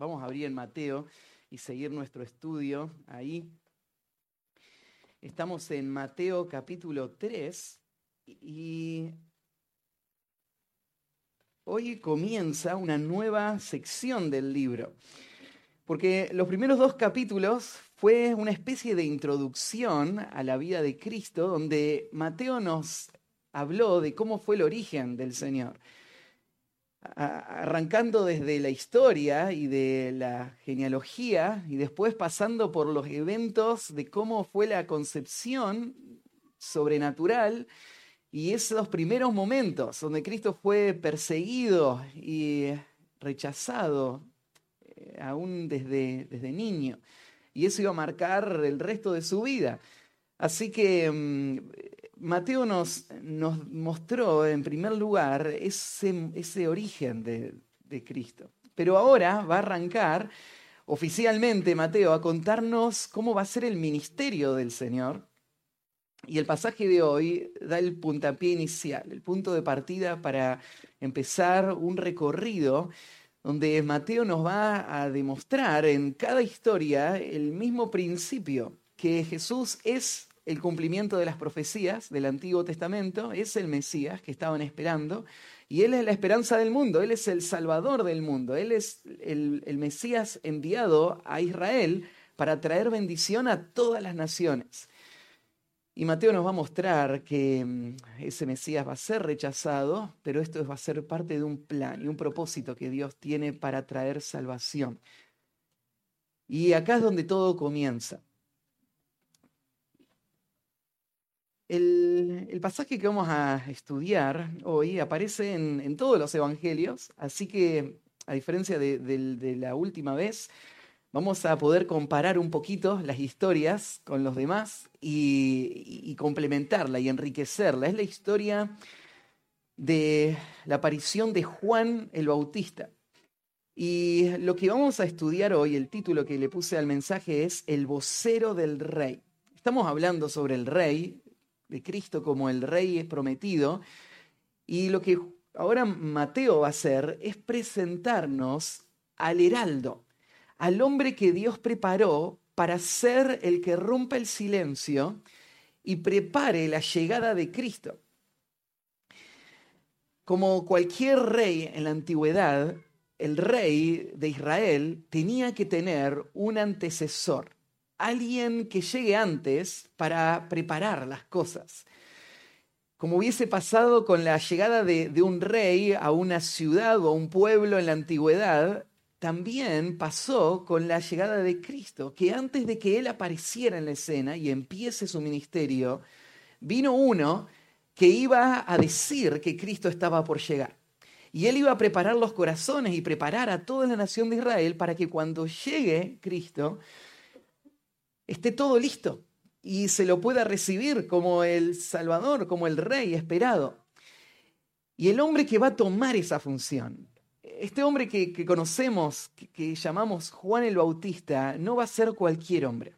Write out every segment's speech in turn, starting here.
Vamos a abrir en Mateo y seguir nuestro estudio ahí. Estamos en Mateo capítulo 3 y hoy comienza una nueva sección del libro. Porque los primeros dos capítulos fue una especie de introducción a la vida de Cristo, donde Mateo nos habló de cómo fue el origen del Señor arrancando desde la historia y de la genealogía y después pasando por los eventos de cómo fue la concepción sobrenatural y esos primeros momentos donde Cristo fue perseguido y rechazado eh, aún desde, desde niño. Y eso iba a marcar el resto de su vida. Así que mm, Mateo nos, mostró en primer lugar ese, ese origen de, de Cristo. Pero ahora va a arrancar oficialmente Mateo a contarnos cómo va a ser el ministerio del Señor. Y el pasaje de hoy da el puntapié inicial, el punto de partida para empezar un recorrido donde Mateo nos va a demostrar en cada historia el mismo principio, que Jesús es el cumplimiento de las profecías del Antiguo Testamento, es el Mesías que estaban esperando, y Él es la esperanza del mundo, Él es el Salvador del mundo, Él es el, Mesías enviado a Israel para traer bendición a todas las naciones. Y Mateo nos va a mostrar que mm, ese Mesías va a ser rechazado, pero esto va a ser parte de un plan y un propósito que Dios tiene para traer salvación. Y acá es donde todo comienza. El, pasaje que vamos a estudiar hoy aparece en, todos los evangelios, así que a diferencia de, la última vez, vamos a poder comparar un poquito las historias con los demás y, complementarla y enriquecerla. Es la historia de la aparición de Juan el Bautista. Y lo que vamos a estudiar hoy, el título que le puse al mensaje es El vocero del rey. Estamos hablando sobre el rey, de Cristo como el rey prometido. Y lo que ahora Mateo va a hacer es presentarnos al heraldo, al hombre que Dios preparó para ser el que rompa el silencio y prepare la llegada de Cristo. Como cualquier rey en la antigüedad, el rey de Israel tenía que tener un antecesor alguien que llegue antes para preparar las cosas. Como hubiese pasado con la llegada de, un rey a una ciudad o a un pueblo en la antigüedad, también pasó con la llegada de Cristo, que antes de que Él apareciera en la escena y empiece su ministerio, vino uno que iba a decir que Cristo estaba por llegar. Y Él iba a preparar los corazones y preparar a toda la nación de Israel para que cuando llegue Cristo, esté todo listo y se lo pueda recibir como el Salvador, como el Rey esperado. Y el hombre que va a tomar esa función, este hombre que, conocemos, que, llamamos Juan el Bautista, no va a ser cualquier hombre.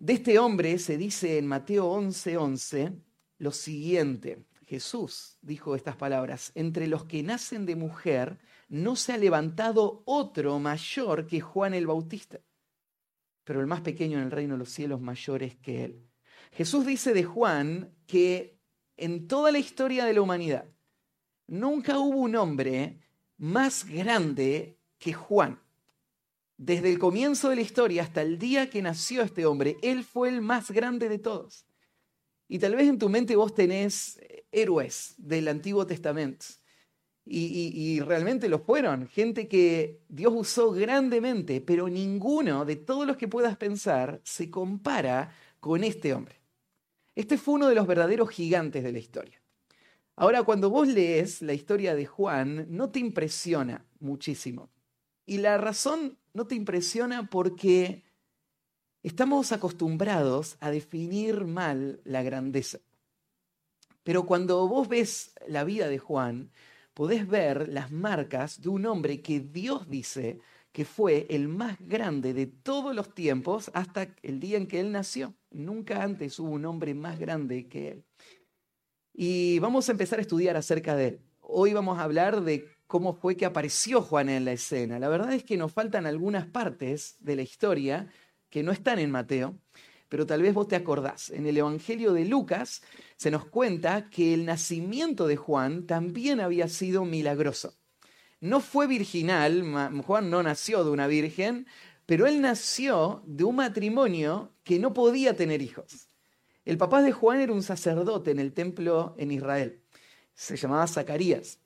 De este hombre se dice en Mateo 11:11 11, lo siguiente. Jesús dijo estas palabras, entre los que nacen de mujer no se ha levantado otro mayor que Juan el Bautista pero el más pequeño en el reino de los cielos mayor es que él. Jesús dice de Juan que en toda la historia de la humanidad nunca hubo un hombre más grande que Juan. Desde el comienzo de la historia hasta el día que nació este hombre, él fue el más grande de todos. Y tal vez en tu mente vos tenés héroes del Antiguo Testamento y, realmente lo fueron, gente que Dios usó grandemente, pero ninguno de todos los que puedas pensar se compara con este hombre. Este fue uno de los verdaderos gigantes de la historia. Ahora, cuando vos lees la historia de Juan, no te impresiona muchísimo. Y la razón no te impresiona porque estamos acostumbrados a definir mal la grandeza. Pero cuando vos ves la vida de Juan, podés ver las marcas de un hombre que Dios dice que fue el más grande de todos los tiempos hasta el día en que él nació. Nunca antes hubo un hombre más grande que él. Y vamos a empezar a estudiar acerca de él. Hoy vamos a hablar de cómo fue que apareció Juan en la escena. La verdad es que nos faltan algunas partes de la historia que no están en Mateo, pero tal vez vos te acordás. En el Evangelio de Lucas se nos cuenta que el nacimiento de Juan también había sido milagroso. No fue virginal, Juan no nació de una virgen, pero él nació de un matrimonio que no podía tener hijos. El papá de Juan era un sacerdote en el templo en Israel. Se llamaba Zacarías.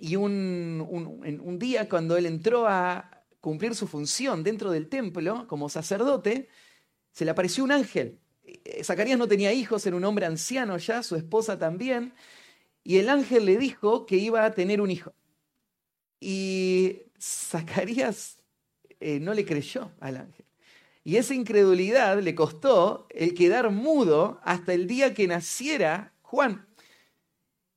Y un, un, día cuando él entró a cumplir su función dentro del templo como sacerdote, se le apareció un ángel. Eh, Zacarías no tenía hijos, era un hombre anciano ya, su esposa también, y el ángel le dijo que iba a tener un hijo. Y Zacarías eh, no le creyó al ángel. Y esa incredulidad le costó el quedar mudo hasta el día que naciera Juan.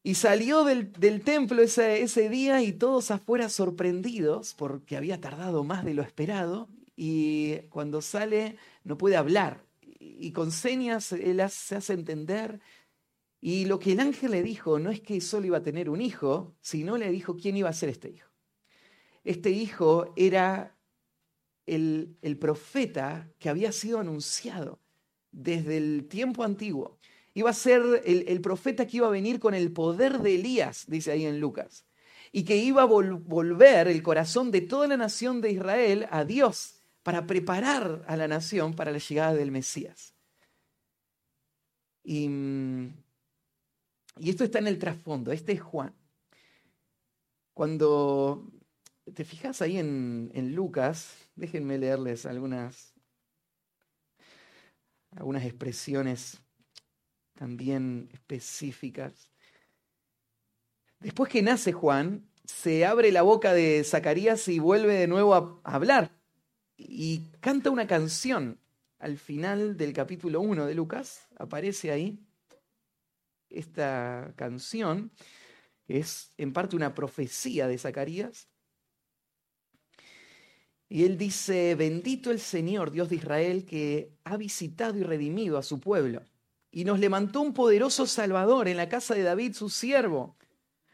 Y salió del, templo ese, ese, día y todos afuera sorprendidos porque había tardado más de lo esperado. Y cuando sale no puede hablar. Y con señas él se hace entender. Y lo que el ángel le dijo no es que solo iba a tener un hijo, sino le dijo quién iba a ser este hijo. Este hijo era el, el profeta que había sido anunciado desde el tiempo antiguo Iba a ser el, profeta que iba a venir con el poder de Elías, dice ahí en Lucas. Y que iba a volver el corazón de toda la nación de Israel a Dios para preparar a la nación para la llegada del Mesías. Y, y esto está en el trasfondo. Este es Juan. Cuando te fijas ahí en, en Lucas, déjenme leerles algunas, algunas expresiones también específicas. Después que nace Juan, se abre la boca de Zacarías y vuelve de nuevo a hablar y canta una canción al final del capítulo 1 de Lucas, aparece ahí esta canción, que es en parte una profecía de Zacarías. Y él dice, bendito el Señor, Dios de Israel, que ha visitado y redimido a su pueblo y nos levantó un poderoso Salvador en la casa de David, su siervo,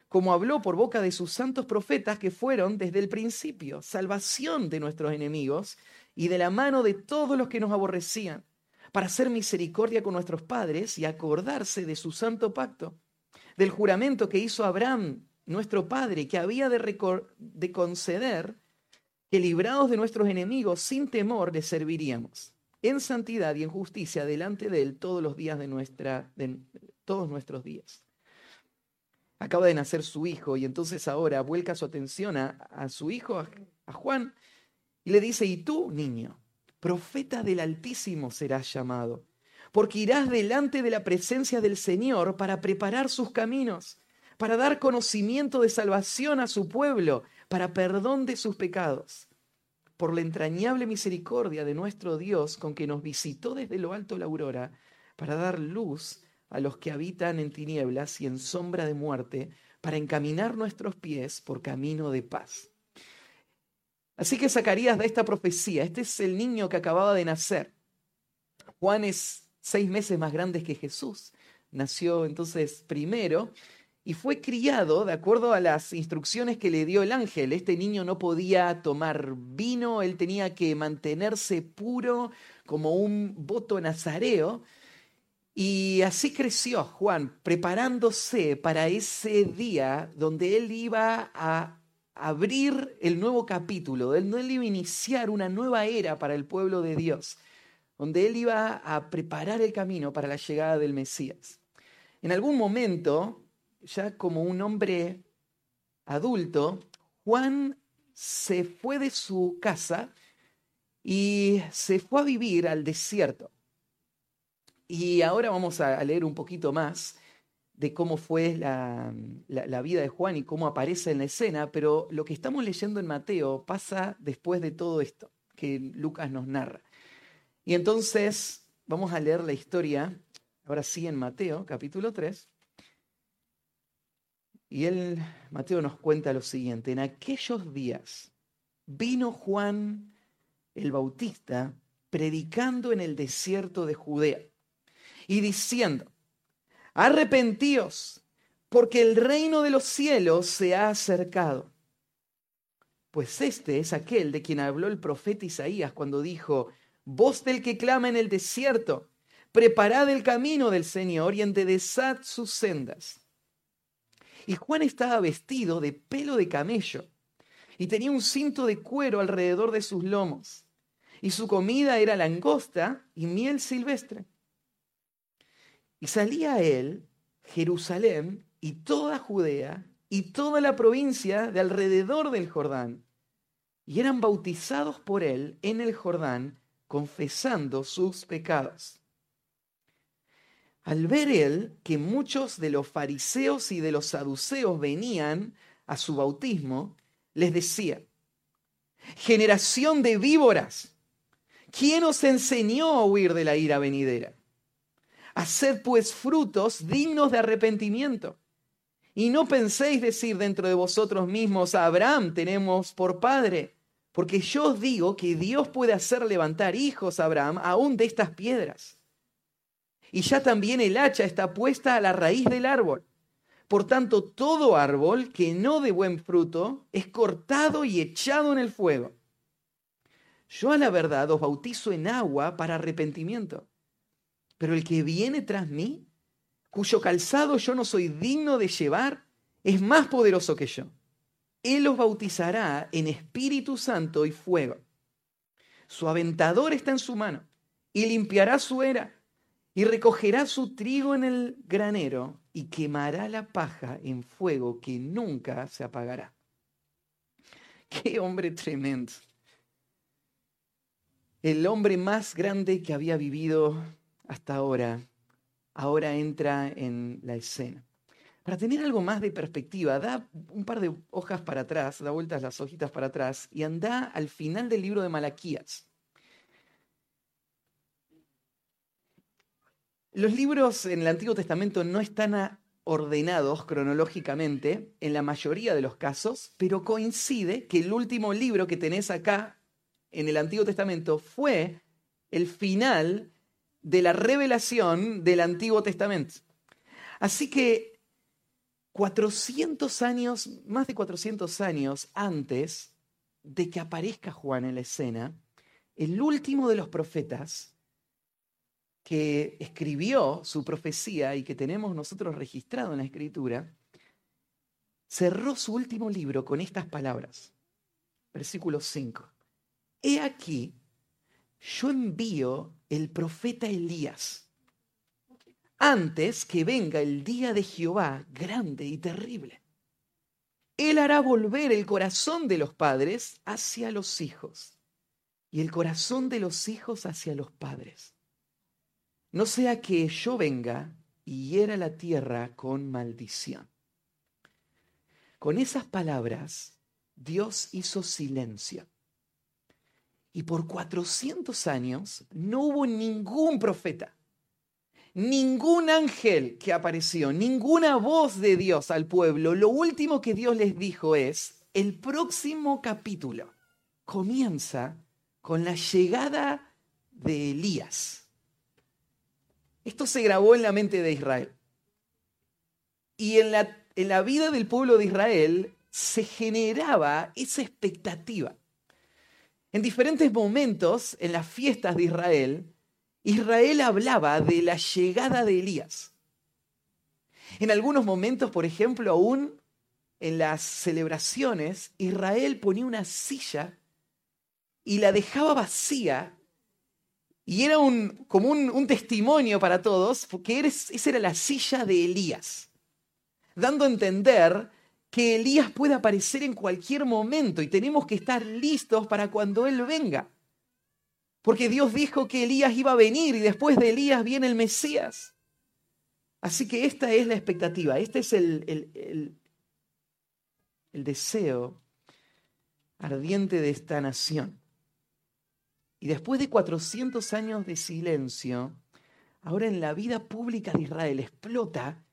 como habló por boca de sus santos profetas que fueron desde el principio, salvación de nuestros enemigos y de la mano de todos los que nos aborrecían, para hacer misericordia con nuestros padres y acordarse de su santo pacto, del juramento que hizo Abraham, nuestro padre, que había de, de conceder que librados de nuestros enemigos sin temor le serviríamos en santidad y en justicia delante de Él todos los días de, nuestra, todos nuestros días. Acaba de nacer su hijo y entonces ahora vuelca su atención a, su hijo, a, Juan, y le dice, y tú, niño, profeta del Altísimo serás llamado, porque irás delante de la presencia del Señor para preparar sus caminos, para dar conocimiento de salvación a su pueblo, para perdón de sus pecados. Por la entrañable misericordia de nuestro Dios con que nos visitó desde lo alto la aurora para dar luz a los que habitan en tinieblas y en sombra de muerte, para encaminar nuestros pies por camino de paz. Así que Zacarías da esta profecía. Este es el niño que acababa de nacer. Juan es seis meses más grande que Jesús. Nació entonces primero y fue criado de acuerdo a las instrucciones que le dio el ángel. Este niño no podía tomar vino, él tenía que mantenerse puro como un voto nazareo. Y así creció Juan, preparándose para ese día donde él iba a abrir el nuevo capítulo, donde él iba a iniciar una nueva era para el pueblo de Dios, donde él iba a preparar el camino para la llegada del Mesías. En algún momento, ya como un hombre adulto, Juan se fue de su casa y se fue a vivir al desierto. Y ahora vamos a leer un poquito más de cómo fue la, vida de Juan y cómo aparece en la escena, pero lo que estamos leyendo en Mateo pasa después de todo esto que Lucas nos narra. Y entonces vamos a leer la historia, ahora sí en Mateo, capítulo 3, y él, Mateo nos cuenta lo siguiente, en aquellos días vino Juan el Bautista predicando en el desierto de Judea y diciendo, arrepentíos, porque el reino de los cielos se ha acercado. Pues este es aquel de quien habló el profeta Isaías cuando dijo, voz del que clama en el desierto, preparad el camino del Señor y enderezad sus sendas. Y Juan estaba vestido de pelo de camello y tenía un cinto de cuero alrededor de sus lomos. Y su comida era langosta y miel silvestre. Y salía él Jerusalén y toda Judea y toda la provincia de alrededor del Jordán. Y eran bautizados por él en el Jordán, confesando sus pecados. Al ver él que muchos de los fariseos y de los saduceos venían a su bautismo, les decía, generación de víboras, ¿quién os enseñó a huir de la ira venidera? Haced pues frutos dignos de arrepentimiento. Y no penséis decir dentro de vosotros mismos, a Abraham tenemos por padre, porque yo os digo que Dios puede hacer levantar hijos a Abraham aún de estas piedras. Y ya también el hacha está puesta a la raíz del árbol. Por tanto, todo árbol que no dé buen fruto es cortado y echado en el fuego. Yo a la verdad os bautizo en agua para arrepentimiento, pero el que viene tras mí, cuyo calzado yo no soy digno de llevar, es más poderoso que yo. Él os bautizará en Espíritu Santo y fuego. Su aventador está en su mano y limpiará su era y recogerá su trigo en el granero y quemará la paja en fuego que nunca se apagará. Qué hombre tremendo. El hombre más grande que había vivido hasta ahora, ahora entra en la escena. Para tener algo más de perspectiva, da un par de hojas para atrás, da vueltas las hojitas para atrás y anda al final del libro de Malaquías. Los libros en el Antiguo Testamento no están ordenados cronológicamente en la mayoría de los casos, pero coincide que el último libro que tenés acá en el Antiguo Testamento fue el final de la revelación del Antiguo Testamento. Así que 400 años, más de 400 años antes de que aparezca Juan en la escena, el último de los profetas que escribió su profecía y que tenemos nosotros registrado en la escritura, cerró su último libro con estas palabras. Versículo 5. He aquí, yo envío el profeta Elías antes que venga el día de Jehová grande y terrible. Él hará volver el corazón de los padres hacia los hijos y el corazón de los hijos hacia los padres no sea que yo venga y hiera la tierra con maldición. Con esas palabras, Dios hizo silencio. Y por 400 años no hubo ningún profeta, ningún ángel que apareció, ninguna voz de Dios al pueblo. Lo último que Dios les dijo es, el próximo capítulo comienza con la llegada de Elías esto se grabó en la mente de Israel. Y en la, en la vida del pueblo de Israel se generaba esa expectativa. En diferentes momentos, en las fiestas de Israel, Israel hablaba de la llegada de Elías. En algunos momentos, por ejemplo, aún en las celebraciones, Israel ponía una silla y la dejaba vacía y era un, como un, testimonio para todos, porque esa era la silla de Elías, dando a entender que Elías puede aparecer en cualquier momento y tenemos que estar listos para cuando Él venga. Porque Dios dijo que Elías iba a venir y después de Elías viene el Mesías. Así que esta es la expectativa, este es el, el, el deseo ardiente de esta nación. Y después de 400 años de silencio, ahora en la vida pública de Israel explota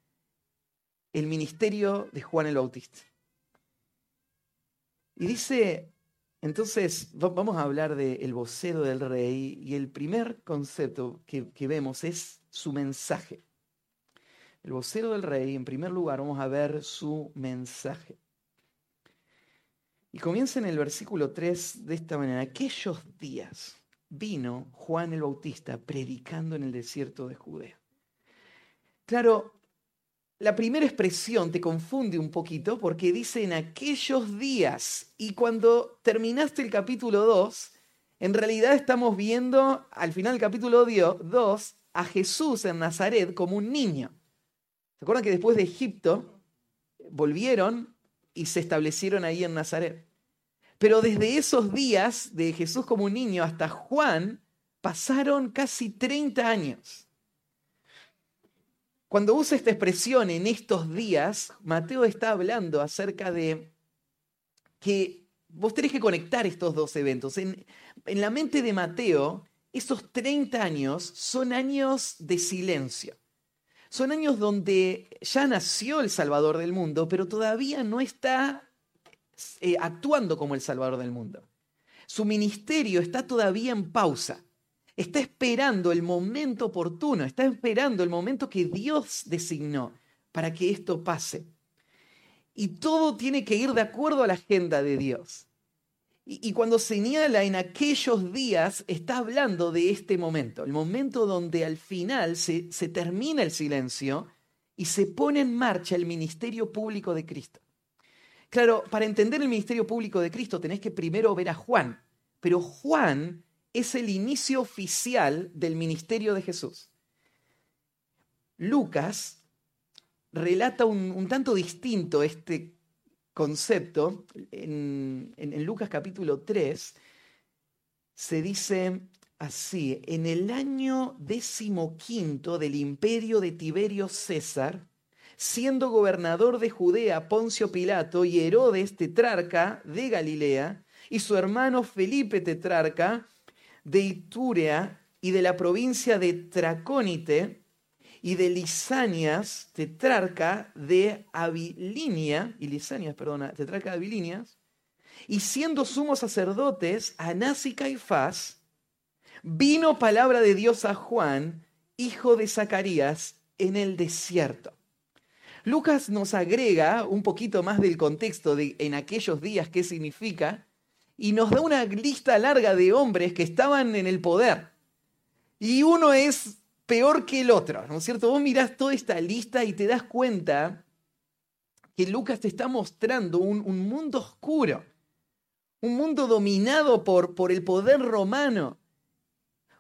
el ministerio de Juan el Bautista. Y dice, entonces vamos a hablar del vocero del rey y el primer concepto que, que vemos es su mensaje. el vocero del rey, en primer lugar vamos a ver su mensaje. Y comienza en el versículo 3 de esta manera. Aquellos días vino Juan el Bautista predicando en el desierto de Judea. Claro, la primera expresión te confunde un poquito porque dice en aquellos días. Y cuando terminaste el capítulo 2, en realidad estamos viendo al final del capítulo 2 a Jesús en Nazaret como un niño. ¿Se acuerdan que después de Egipto volvieron y se establecieron ahí en Nazaret? Pero desde esos días de Jesús como un niño hasta Juan pasaron casi 30 años. Cuando usa esta expresión en estos días, Mateo está hablando acerca de que vos tenés que conectar estos dos eventos. En, la mente de Mateo, esos 30 años son años de silencio. Son años donde ya nació el Salvador del mundo, pero todavía no está eh, actuando como el Salvador del mundo. Su ministerio está todavía en pausa. Está esperando el momento oportuno, está esperando el momento que Dios designó para que esto pase. Y todo tiene que ir de acuerdo a la agenda de Dios. Y, cuando señala en aquellos días, está hablando de este momento, el momento donde al final se, se termina el silencio y se pone en marcha el ministerio público de Cristo. Claro, para entender el ministerio público de Cristo tenés que primero ver a Juan, pero Juan es el inicio oficial del ministerio de Jesús. Lucas relata un, tanto distinto este concepto, en, Lucas capítulo 3, se dice así, en el año decimoquinto del imperio de Tiberio César, siendo gobernador de Judea Poncio Pilato y Herodes tetrarca de Galilea, y su hermano Felipe tetrarca de Iturea y de la provincia de Tracónite, y de Lisanias, tetrarca de Abilinia, y Lisanias, perdona, tetrarca de Abilinias, y siendo sumos sacerdotes, Anás y Caifás, vino palabra de Dios a Juan, hijo de Zacarías, en el desierto. Lucas nos agrega un poquito más del contexto de en aquellos días qué significa y nos da una lista larga de hombres que estaban en el poder. Y uno es peor que el otro, ¿no es cierto? Vos mirás toda esta lista y te das cuenta que Lucas te está mostrando un, mundo oscuro, un mundo dominado por, por el poder romano,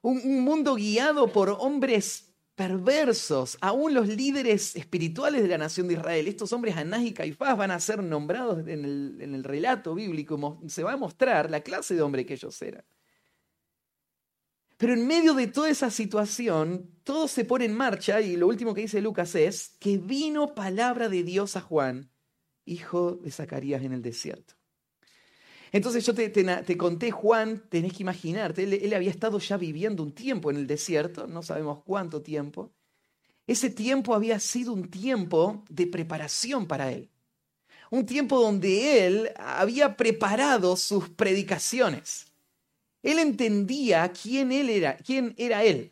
un, un, mundo guiado por hombres perversos, aún los líderes espirituales de la nación de Israel. Estos hombres, Anás y Caifás, van a ser nombrados en el, en el relato bíblico, se va a mostrar la clase de hombre que ellos eran. Pero en medio de toda esa situación, todo se pone en marcha y lo último que dice Lucas es que vino palabra de Dios a Juan, hijo de Zacarías en el desierto. Entonces yo te, conté, Juan, tenés que imaginarte, él, él había estado ya viviendo un tiempo en el desierto, no sabemos cuánto tiempo. Ese tiempo había sido un tiempo de preparación para él. Un tiempo donde él había preparado sus predicaciones. Él entendía quién él era, quién era él,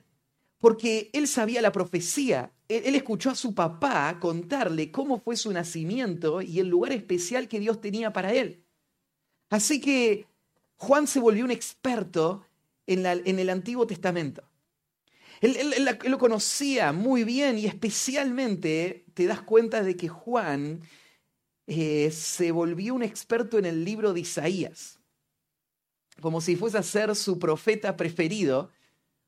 porque él sabía la profecía. Él, escuchó a su papá contarle cómo fue su nacimiento y el lugar especial que Dios tenía para él. Así que Juan se volvió un experto en, el Antiguo Testamento. Él, lo conocía muy bien y especialmente te das cuenta de que Juan eh, se volvió un experto en el libro de Isaías como si fuese a ser su profeta preferido,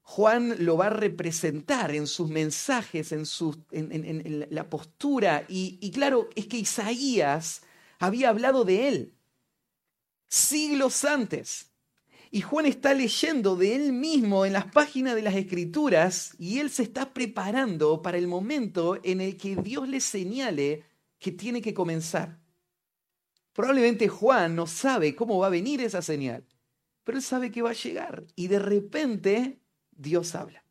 Juan lo va a representar en sus mensajes, en, en, la postura. Y, y claro, es que Isaías había hablado de él siglos antes. Y Juan está leyendo de él mismo en las páginas de las escrituras y él se está preparando para el momento en el que Dios le señale que tiene que comenzar. Probablemente Juan no sabe cómo va a venir esa señal pero él sabe que va a llegar y de repente Dios habla.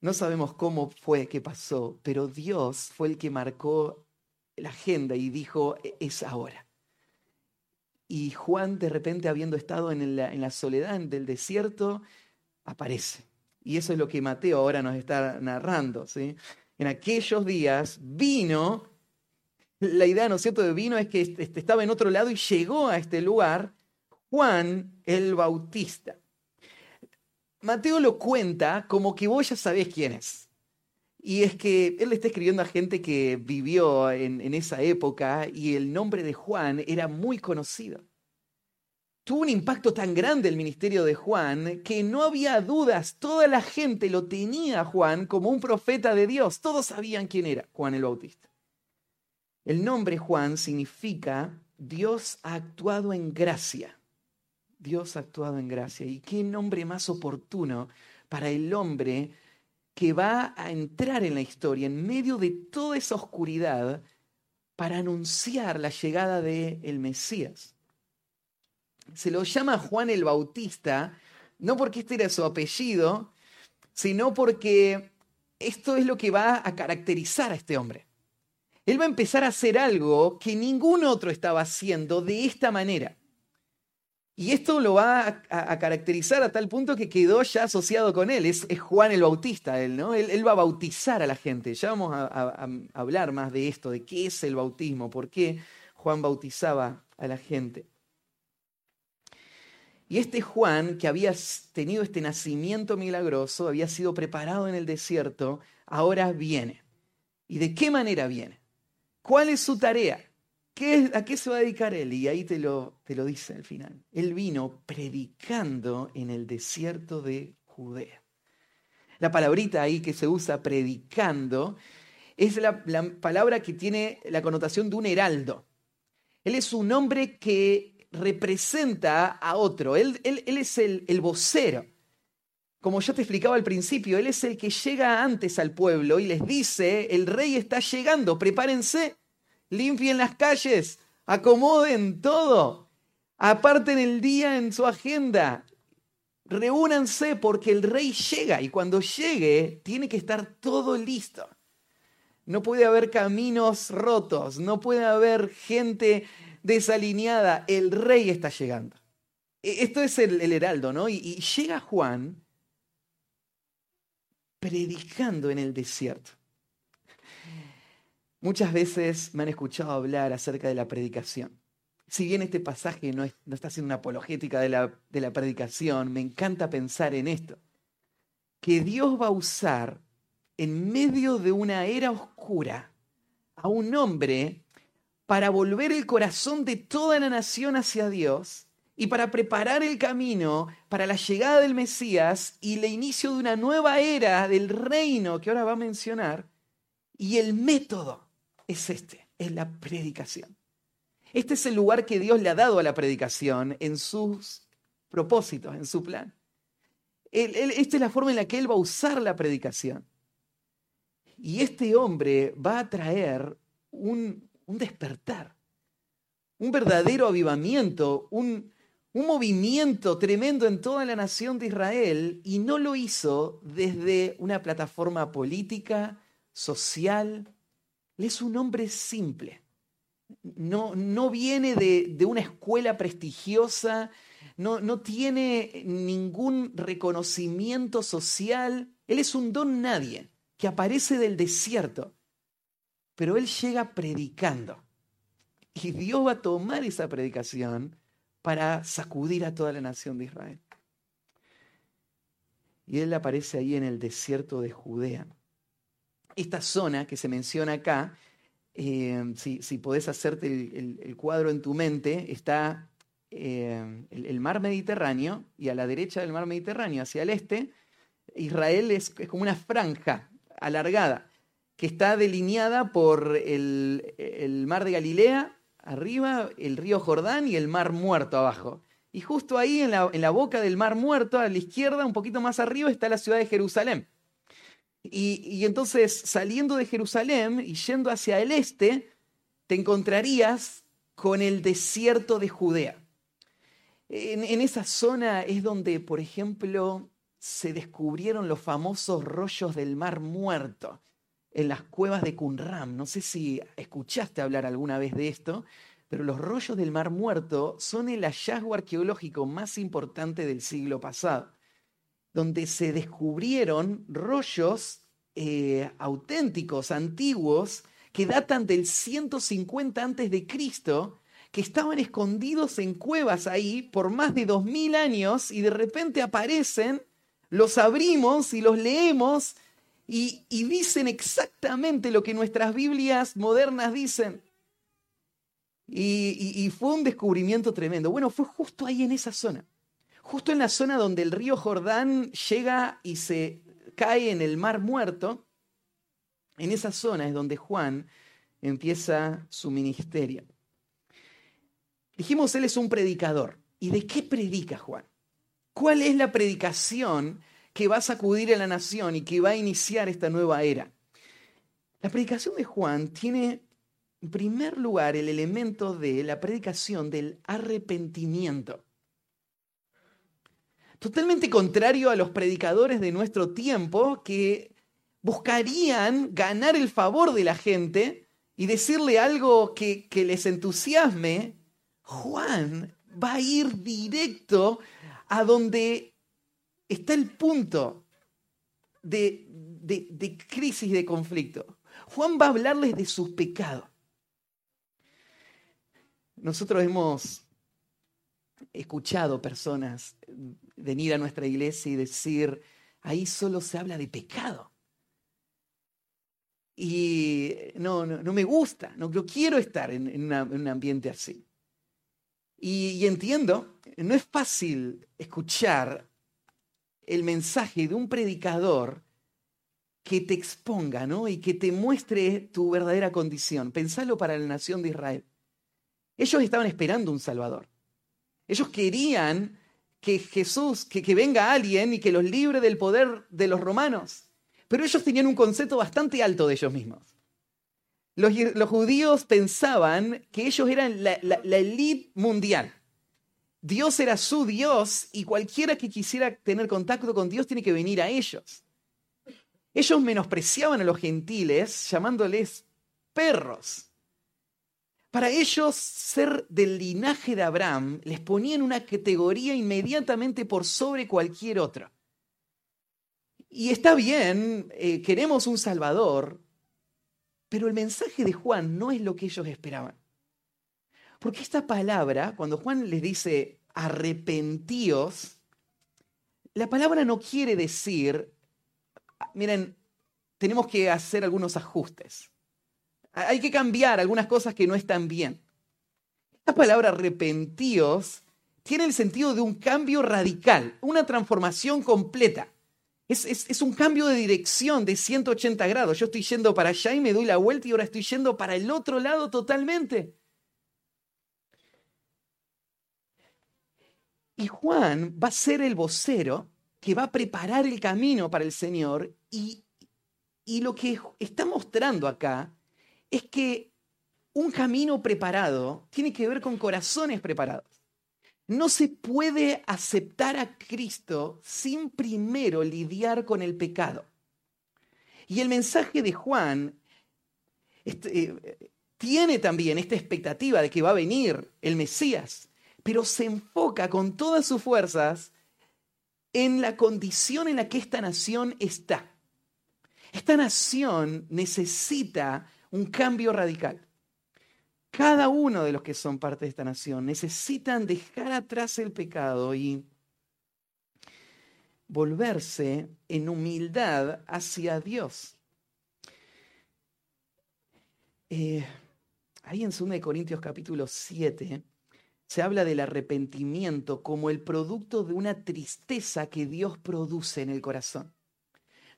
No sabemos cómo fue que pasó, pero Dios fue el que marcó la agenda y dijo, e-, es ahora. Y Juan, de repente, habiendo estado en la, soledad del desierto, aparece. Y eso es lo que Mateo ahora nos está narrando. ¿sí? en aquellos días vino, la idea, ¿no es cierto?, de vino es que estaba en otro lado y llegó a este lugar Juan el Bautista. Mateo lo cuenta como que vos ya sabés quién es. Y es que él está escribiendo a gente que vivió en, esa época y el nombre de Juan era muy conocido tuvo un impacto tan grande el ministerio de Juan que no había dudas, toda la gente lo tenía Juan como un profeta de Dios, todos sabían quién era Juan el Bautista. El nombre Juan significa Dios ha actuado en gracia. Dios ha actuado en gracia. ¿Y qué nombre más oportuno para el hombre que va a entrar en la historia en medio de toda esa oscuridad para anunciar la llegada del el Mesías? se lo llama Juan el Bautista, no porque este era su apellido, sino porque esto es lo que va a caracterizar a este hombre. Él va a empezar a hacer algo que ningún otro estaba haciendo de esta manera. Y esto lo va a, caracterizar a tal punto que quedó ya asociado con él. Es, Juan el Bautista, él, ¿no? Él, va a bautizar a la gente. Ya vamos a, a hablar más de esto, de qué es el bautismo, por qué Juan bautizaba a la gente. Y este Juan, que había tenido este nacimiento milagroso, había sido preparado en el desierto, ahora viene. ¿Y de qué manera viene? ¿Cuál es su tarea? ¿Qué, ¿A qué se va a dedicar él? Y ahí te lo, te lo dice al final. Él vino predicando en el desierto de Judea. La palabrita ahí que se usa predicando es la, la palabra que tiene la connotación de un heraldo. Él es un hombre que representa a otro, él, él, es el, el vocero. Como yo te explicaba al principio, él es el que llega antes al pueblo y les dice, el rey está llegando, prepárense, limpien las calles, acomoden todo, aparten el día en su agenda, reúnanse porque el rey llega y cuando llegue tiene que estar todo listo. No puede haber caminos rotos, no puede haber gente desalineada, el rey está llegando. E, esto es el, heraldo, ¿no? Y, y llega Juan predicando en el desierto. Muchas veces me han escuchado hablar acerca de la predicación. Si bien este pasaje no, está haciendo una apologética de la predicación, me encanta pensar en esto. Que Dios va a usar en medio de una era oscura a un hombre para volver el corazón de toda la nación hacia Dios y para preparar el camino para la llegada del Mesías y el inicio de una nueva era del reino que ahora va a mencionar. Y el método es este, es la predicación. Este es el lugar que Dios le ha dado a la predicación en sus propósitos, en su plan. esta es la forma en la que Él va a usar la predicación. Y este hombre va a traer un, un despertar, un verdadero avivamiento, un, un movimiento tremendo en toda la nación de Israel y no lo hizo desde una plataforma política, social. Es un hombre simple. No, no viene de, de, una escuela prestigiosa, no, no tiene ningún reconocimiento social. Él es un don nadie que aparece del desierto pero él llega predicando. Y Dios va a tomar esa predicación para sacudir a toda la nación de Israel. Y él aparece ahí en el desierto de Judea. Esta zona que se menciona acá, eh, si, podés hacerte el, cuadro en tu mente, está eh, el, mar Mediterráneo y a la derecha del mar Mediterráneo, hacia el este, Israel es como una franja alargada que está delineada por el, mar de Galilea arriba, el río Jordán y el mar muerto abajo. Y justo ahí en la, boca del mar muerto, a la izquierda, un poquito más arriba, está la ciudad de Jerusalén. Y, entonces, saliendo de Jerusalén y yendo hacia el este, te encontrarías con el desierto de Judea. En, en esa zona es donde, por ejemplo, se descubrieron los famosos rollos del mar muerto en las cuevas de Qumran. No sé si escuchaste hablar alguna vez de esto, pero los rollos del Mar Muerto son el hallazgo arqueológico más importante del siglo pasado, donde se descubrieron rollos eh, auténticos, antiguos, que datan del 150 antes de Cristo, que estaban escondidos en cuevas ahí por más de 2000 años y de repente aparecen, los abrimos y los leemos y, dicen exactamente lo que nuestras Biblias modernas dicen. y, fue un descubrimiento tremendo. Bueno, fue justo ahí en esa zona, justo en la zona donde el río Jordán llega y se cae en el mar muerto. En esa zona es donde Juan empieza su ministerio. Dijimos, él es un predicador. ¿Y de qué predica Juan? ¿Cuál es la predicación que va a sacudir a la nación y que va a iniciar esta nueva era? La predicación de Juan tiene, en primer lugar, el elemento de la predicación del arrepentimiento. Totalmente contrario a los predicadores de nuestro tiempo que buscarían ganar el favor de la gente y decirle algo que, les entusiasme Juan va a ir directo a donde está el punto de, de, crisis, de conflicto. Juan va a hablarles de sus pecados. Nosotros hemos escuchado personas venir a nuestra iglesia y decir, ahí solo se habla de pecado. Y no, no, me gusta, no, quiero estar en un ambiente así. Y, entiendo, no es fácil escuchar el mensaje de un predicador que te exponga, ¿no? Y que te muestre tu verdadera condición. Pensalo para la nación de Israel. Ellos estaban esperando un Salvador. Ellos querían que Jesús, que, que venga alguien y que los libre del poder de los romanos. Pero ellos tenían un concepto bastante alto de ellos mismos. Los, judíos pensaban que ellos eran la, la elite mundial. Dios era su Dios y cualquiera que quisiera tener contacto con Dios tiene que venir a ellos. Ellos menospreciaban a los gentiles llamándoles perros. Para ellos ser del linaje de Abraham les ponían una categoría inmediatamente por sobre cualquier otra. Y está bien, eh, queremos un Salvador, pero el mensaje de Juan no es lo que ellos esperaban. Porque esta palabra, cuando Juan les dice arrepentíos, la palabra no quiere decir, miren, tenemos que hacer algunos ajustes. Hay que cambiar algunas cosas que no están bien. Esta palabra arrepentíos tiene el sentido de un cambio radical, una transformación completa. Es, un cambio de dirección de 180 grados. Yo estoy yendo para allá y me doy la vuelta y ahora estoy yendo para el otro lado totalmente. Y Juan va a ser el vocero que va a preparar el camino para el Señor y, y lo que está mostrando acá es que un camino preparado tiene que ver con corazones preparados. No se puede aceptar a Cristo sin primero lidiar con el pecado. Y el mensaje de Juan este, eh, tiene también esta expectativa de que va a venir el Mesías, pero se enfoca con todas sus fuerzas en la condición en la que esta nación está. Esta nación necesita un cambio radical cada uno de los que son parte de esta nación necesitan dejar atrás el pecado y volverse en humildad hacia Dios. Eh, ahí en 2 Corintios capítulo 7 se habla del arrepentimiento como el producto de una tristeza que Dios produce en el corazón.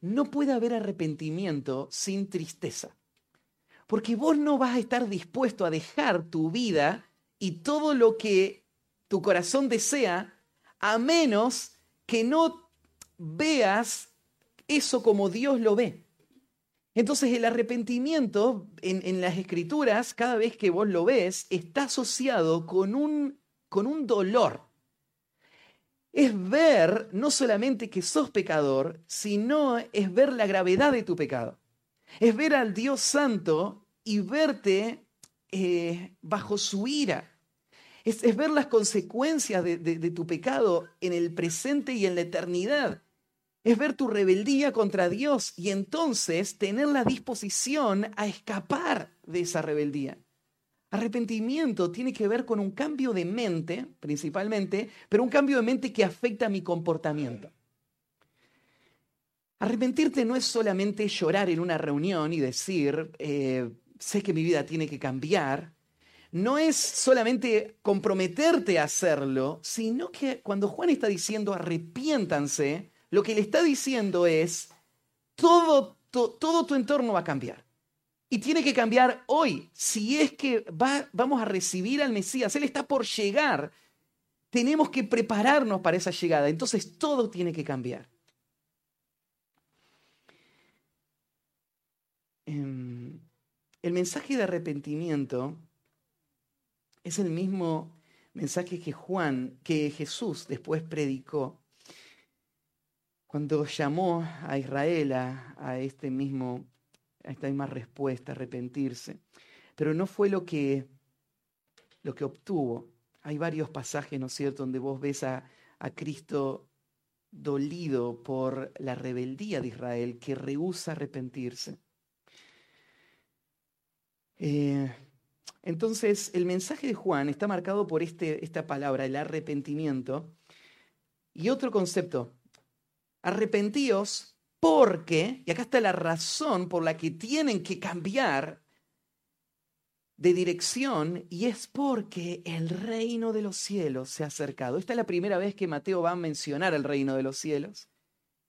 No puede haber arrepentimiento sin tristeza. Porque vos no vas a estar dispuesto a dejar tu vida y todo lo que tu corazón desea, a menos que no veas eso como Dios lo ve. Entonces el arrepentimiento en, las escrituras, cada vez que vos lo ves, está asociado con un, con un dolor. Es ver no solamente que sos pecador, sino es ver la gravedad de tu pecado es ver al Dios Santo y verte eh, bajo su ira. Es, ver las consecuencias de, tu pecado en el presente y en la eternidad. Es ver tu rebeldía contra Dios y entonces tener la disposición a escapar de esa rebeldía. Arrepentimiento tiene que ver con un cambio de mente, principalmente, pero un cambio de mente que afecta a mi comportamiento. Arrepentirte no es solamente llorar en una reunión y decir, eh, sé que mi vida tiene que cambiar. No es solamente comprometerte a hacerlo, sino que cuando Juan está diciendo arrepiéntanse, lo que le está diciendo es, todo, todo tu entorno va a cambiar. Y tiene que cambiar hoy. Si es que vamos a recibir al Mesías, Él está por llegar. Tenemos que prepararnos para esa llegada. Entonces todo tiene que cambiar. Em, el mensaje de arrepentimiento es el mismo mensaje que Juan, que Jesús después predicó cuando llamó a Israel a, este mismo, a esta misma respuesta, arrepentirse. Pero no fue lo que, lo que obtuvo. Hay varios pasajes, ¿no es cierto?, donde vos ves a, a Cristo dolido por la rebeldía de Israel, que rehúsa arrepentirse. Eh, entonces, el mensaje de Juan está marcado por este, esta palabra, el arrepentimiento. Y otro concepto, arrepentíos porque, y acá está la razón por la que tienen que cambiar de dirección, y es porque el reino de los cielos se ha acercado. Esta es la primera vez que Mateo va a mencionar el reino de los cielos.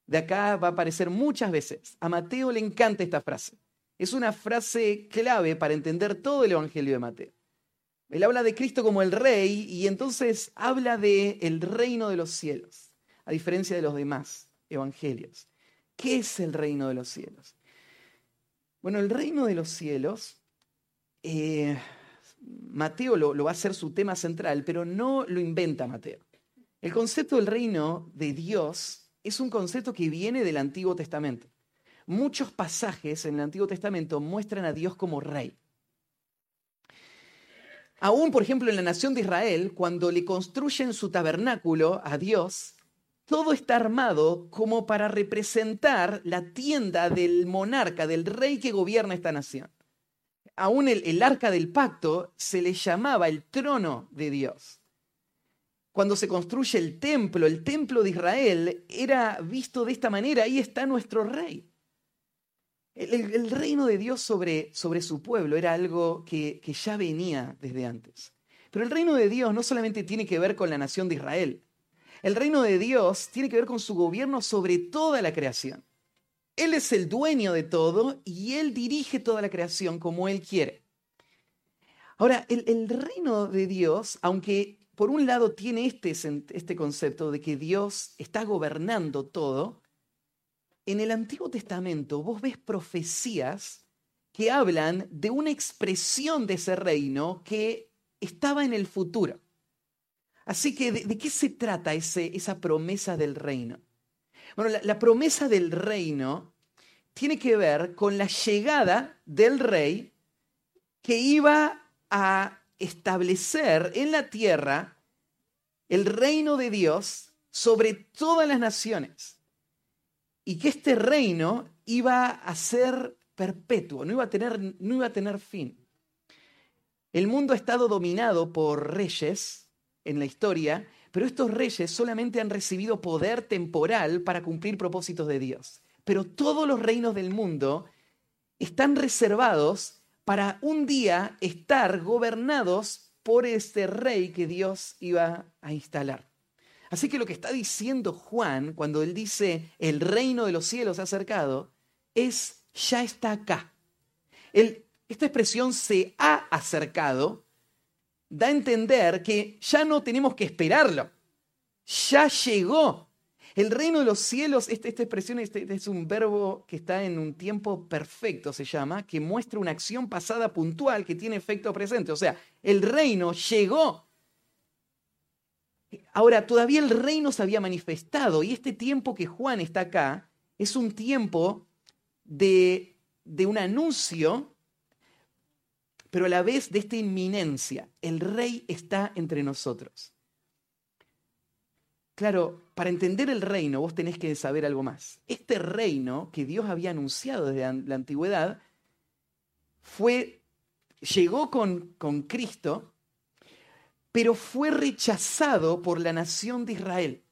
De acá va a aparecer muchas veces. A Mateo le encanta esta frase. Es una frase clave para entender todo el Evangelio de Mateo. Él habla de Cristo como el rey y entonces habla de el reino de los cielos, a diferencia de los demás evangelios. ¿Qué es el reino de los cielos? Bueno, el reino de los cielos, eh, Mateo lo, lo va a ser su tema central, pero no lo inventa Mateo. El concepto del reino de Dios es un concepto que viene del Antiguo Testamento. Muchos pasajes en el Antiguo Testamento muestran a Dios como rey. Aún, por ejemplo, en la nación de Israel, cuando le construyen su tabernáculo a Dios, todo está armado como para representar la tienda del monarca, del rey que gobierna esta nación. Aún el, arca del pacto se le llamaba el trono de Dios. Cuando se construye el templo, el templo de Israel era visto de esta manera, ahí está nuestro rey. El, reino de Dios sobre, sobre, su pueblo era algo que, que ya venía desde antes. Pero el reino de Dios no solamente tiene que ver con la nación de Israel, el reino de Dios tiene que ver con su gobierno sobre toda la creación. Él es el dueño de todo y Él dirige toda la creación como Él quiere. Ahora, el, reino de Dios, aunque por un lado tiene este, este concepto de que Dios está gobernando todo, en el Antiguo Testamento vos ves profecías que hablan de una expresión de ese reino que estaba en el futuro. Así que, ¿de, qué se trata esa promesa del reino? Bueno, la promesa del reino tiene que ver con la llegada del rey que iba a establecer en la tierra el reino de Dios sobre todas las naciones. Y que este reino iba a ser perpetuo, no iba a tener, no iba a tener fin. El mundo ha estado dominado por reyes en la historia, pero estos reyes solamente han recibido poder temporal para cumplir propósitos de Dios. Pero todos los reinos del mundo están reservados para un día estar gobernados por este rey que Dios iba a instalar. Así que lo que está diciendo Juan cuando él dice el reino de los cielos ha acercado es ya está acá. esta expresión se ha acercado da a entender que ya no tenemos que esperarlo. Ya llegó. El reino de los cielos, esta, expresión este, es un verbo que está en un tiempo perfecto, se llama, que muestra una acción pasada puntual que tiene efecto presente. O sea, el reino llegó. Ahora, todavía el reino se había manifestado y este tiempo que Juan está acá es un tiempo de, de un anuncio pero a la vez de esta inminencia. El rey está entre nosotros. Claro, para entender el reino vos tenés que saber algo más. Este reino que Dios había anunciado desde la antigüedad fue, llegó con, con Cristo, pero fue rechazado por la nación de Israel.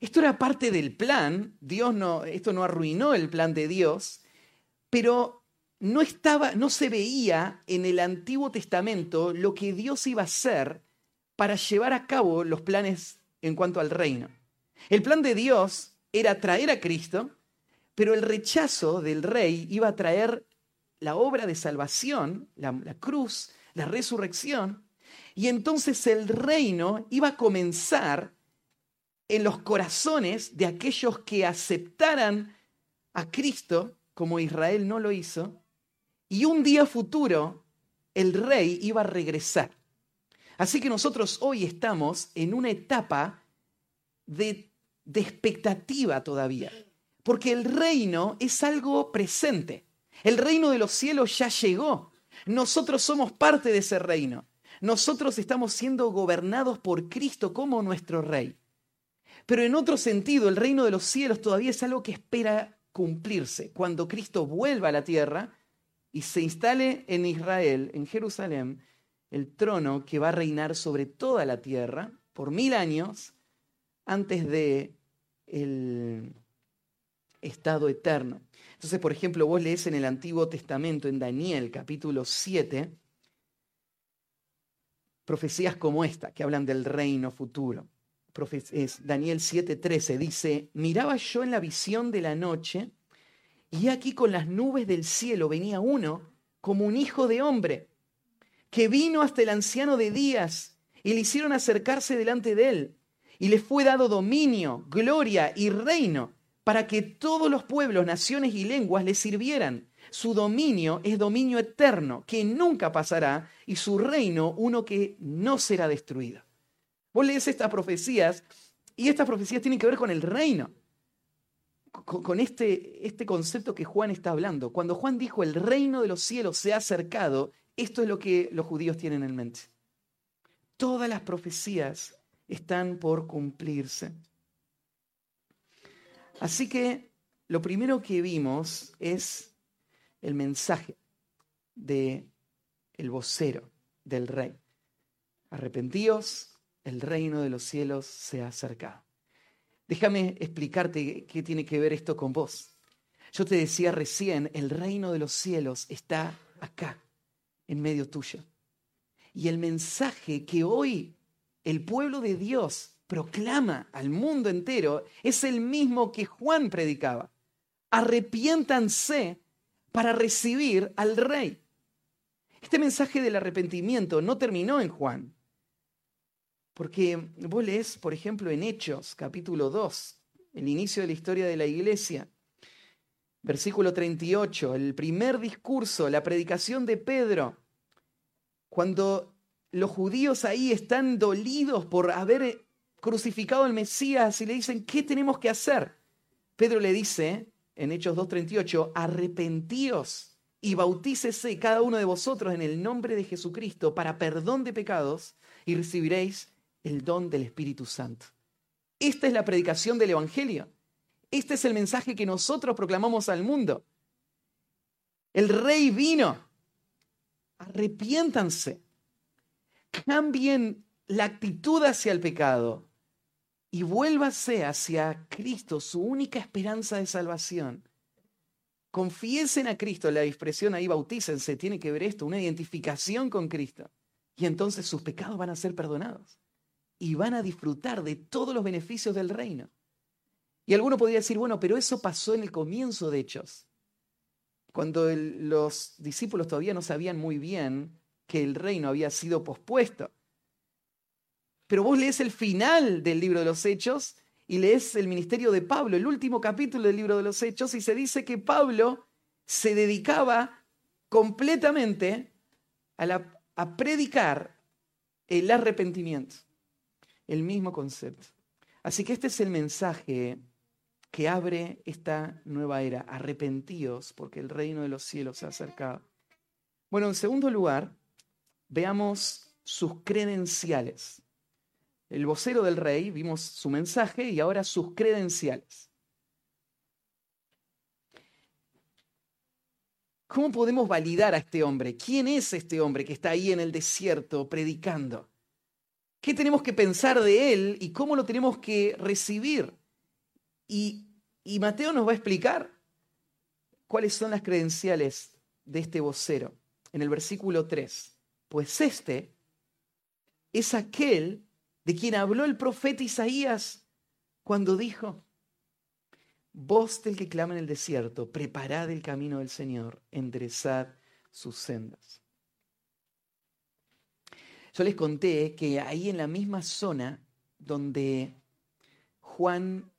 Esto era parte del plan, Dios no, esto no arruinó el plan de Dios, pero no estaba, no se veía en el Antiguo Testamento lo que Dios iba a hacer para llevar a cabo los planes en cuanto al reino. El plan de Dios era traer a Cristo, pero el rechazo del rey iba a traer la obra de salvación, la, la cruz, la resurrección, y entonces el reino iba a comenzar en los corazones de aquellos que aceptaran a Cristo como Israel no lo hizo, y un día futuro el rey iba a regresar. Así que nosotros hoy estamos en una etapa de, de expectativa todavía, porque el reino es algo presente. El reino de los cielos ya llegó. Nosotros somos parte de ese reino. Nosotros estamos siendo gobernados por Cristo como nuestro rey. Pero en otro sentido, el reino de los cielos todavía es algo que espera cumplirse. Cuando Cristo vuelva a la tierra y se instale en Israel, en Jerusalén, el trono que va a reinar sobre toda la tierra por mil años antes de el estado eterno. Entonces, por ejemplo, vos lees en el Antiguo Testamento, en Daniel capítulo 7, profecías como esta, que hablan del reino futuro. Es Daniel 7:13 dice, miraba yo en la visión de la noche, y aquí con las nubes del cielo venía uno como un hijo de hombre que vino hasta el anciano de días y le hicieron acercarse delante de él. Y le fue dado dominio, gloria y reino para que todos los pueblos, naciones y lenguas le sirvieran. Su dominio es dominio eterno, que nunca pasará, y su reino uno que no será destruido. Vos lees estas profecías y estas profecías tienen que ver con el reino, con, este, este concepto que Juan está hablando. Cuando Juan dijo el reino de los cielos se ha acercado, esto es lo que los judíos tienen en mente. Todas las profecías están por cumplirse. Así que lo primero que vimos es el mensaje de el vocero del rey. Arrepentíos, el reino de los cielos se ha acercado. Déjame explicarte qué tiene que ver esto con vos. Yo te decía recién, el reino de los cielos está acá en medio tuyo. Y el mensaje que hoy el pueblo de Dios proclama al mundo entero es el mismo que Juan predicaba. Arrepiéntanse para recibir al rey. Este mensaje del arrepentimiento no terminó en Juan. Porque vos lees, por ejemplo, en Hechos, capítulo 2, el inicio de la historia de la iglesia, versículo 38, el primer discurso, la predicación de Pedro, cuando los judíos ahí están dolidos por haber crucificado al Mesías y le dicen, ¿qué tenemos que hacer? Pedro le dice en Hechos 2.38, arrepentíos y bautícese cada uno de vosotros en el nombre de Jesucristo para perdón de pecados y recibiréis el don del Espíritu Santo. Esta es la predicación del Evangelio. Este es el mensaje que nosotros proclamamos al mundo. El rey vino arrepiéntanse, cambien la actitud hacia el pecado y vuélvase hacia Cristo, su única esperanza de salvación. Confiesen a Cristo, la expresión ahí bautícense, tiene que ver esto, una identificación con Cristo. Y entonces sus pecados van a ser perdonados y van a disfrutar de todos los beneficios del reino. Y alguno podría decir, bueno, pero eso pasó en el comienzo de Hechos cuando los discípulos todavía no sabían muy bien que el reino había sido pospuesto. Pero vos lees el final del libro de los Hechos y lees el ministerio de Pablo, el último capítulo del libro de los Hechos, y se dice que Pablo se dedicaba completamente a, predicar el arrepentimiento. El mismo concepto. Así que este es el mensaje que abre esta nueva era. Arrepentíos porque el reino de los cielos se ha acercado. Bueno, en segundo lugar, veamos sus credenciales. El vocero del rey, vimos su mensaje y ahora sus credenciales. ¿Cómo podemos validar a este hombre? ¿Quién es este hombre que está ahí en el desierto predicando? ¿Qué tenemos que pensar de él y cómo lo tenemos que recibir? Y, Mateo nos va a explicar cuáles son las credenciales de este vocero en el versículo 3. Pues este es aquel de quien habló el profeta Isaías cuando dijo, voz del que clama en el desierto, preparad el camino del Señor, enderezad sus sendas. Yo les conté que ahí en la misma zona donde Juan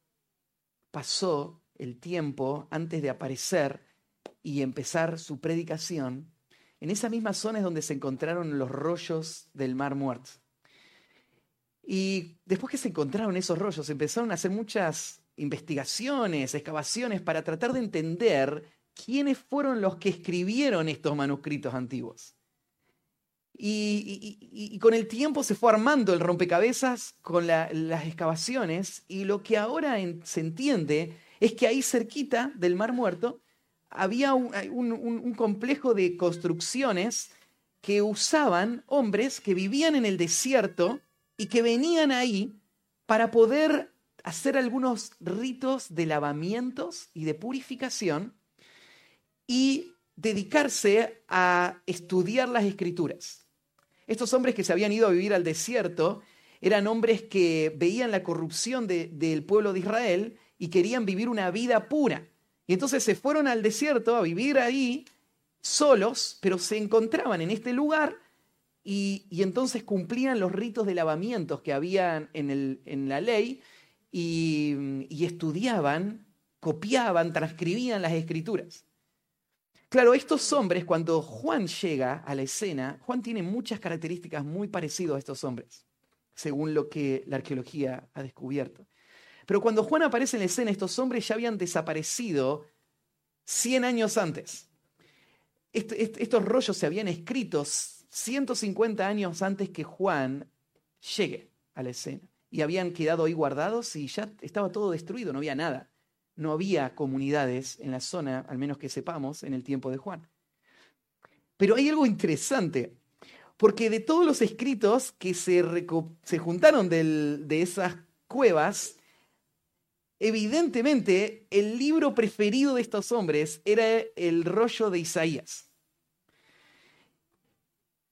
pasó el tiempo antes de aparecer y empezar su predicación, en esa misma zona es donde se encontraron los rollos del Mar Muerto. Y después que se encontraron esos rollos, empezaron a hacer muchas investigaciones, excavaciones para tratar de entender quiénes fueron los que escribieron estos manuscritos antiguos. Y, con el tiempo se fue armando el rompecabezas con las excavaciones y lo que ahora se entiende es que ahí cerquita del Mar Muerto había un complejo de construcciones que usaban hombres que vivían en el desierto y que venían ahí para poder hacer algunos ritos de lavamientos y de purificación y dedicarse a estudiar las escrituras. Estos hombres que se habían ido a vivir al desierto eran hombres que veían la corrupción del pueblo de Israel y querían vivir una vida pura. Y entonces se fueron al desierto a vivir ahí solos, pero se encontraban en este lugar y, entonces cumplían los ritos de lavamientos que habían en, la ley y, estudiaban, copiaban, transcribían las escrituras. Claro, estos hombres, cuando Juan llega a la escena, Juan tiene muchas características muy parecidas a estos hombres, según lo que la arqueología ha descubierto. Pero cuando Juan aparece en la escena, estos hombres ya habían desaparecido 100 años antes. estos rollos se habían escrito 150 años antes que Juan llegue a la escena. Y habían quedado ahí guardados y ya estaba todo destruido, no había nada. No había comunidades en la zona, al menos que sepamos, en el tiempo de Juan. Pero hay algo interesante, porque de todos los escritos que se, se juntaron de esas cuevas, evidentemente el libro preferido de estos hombres era el rollo de Isaías.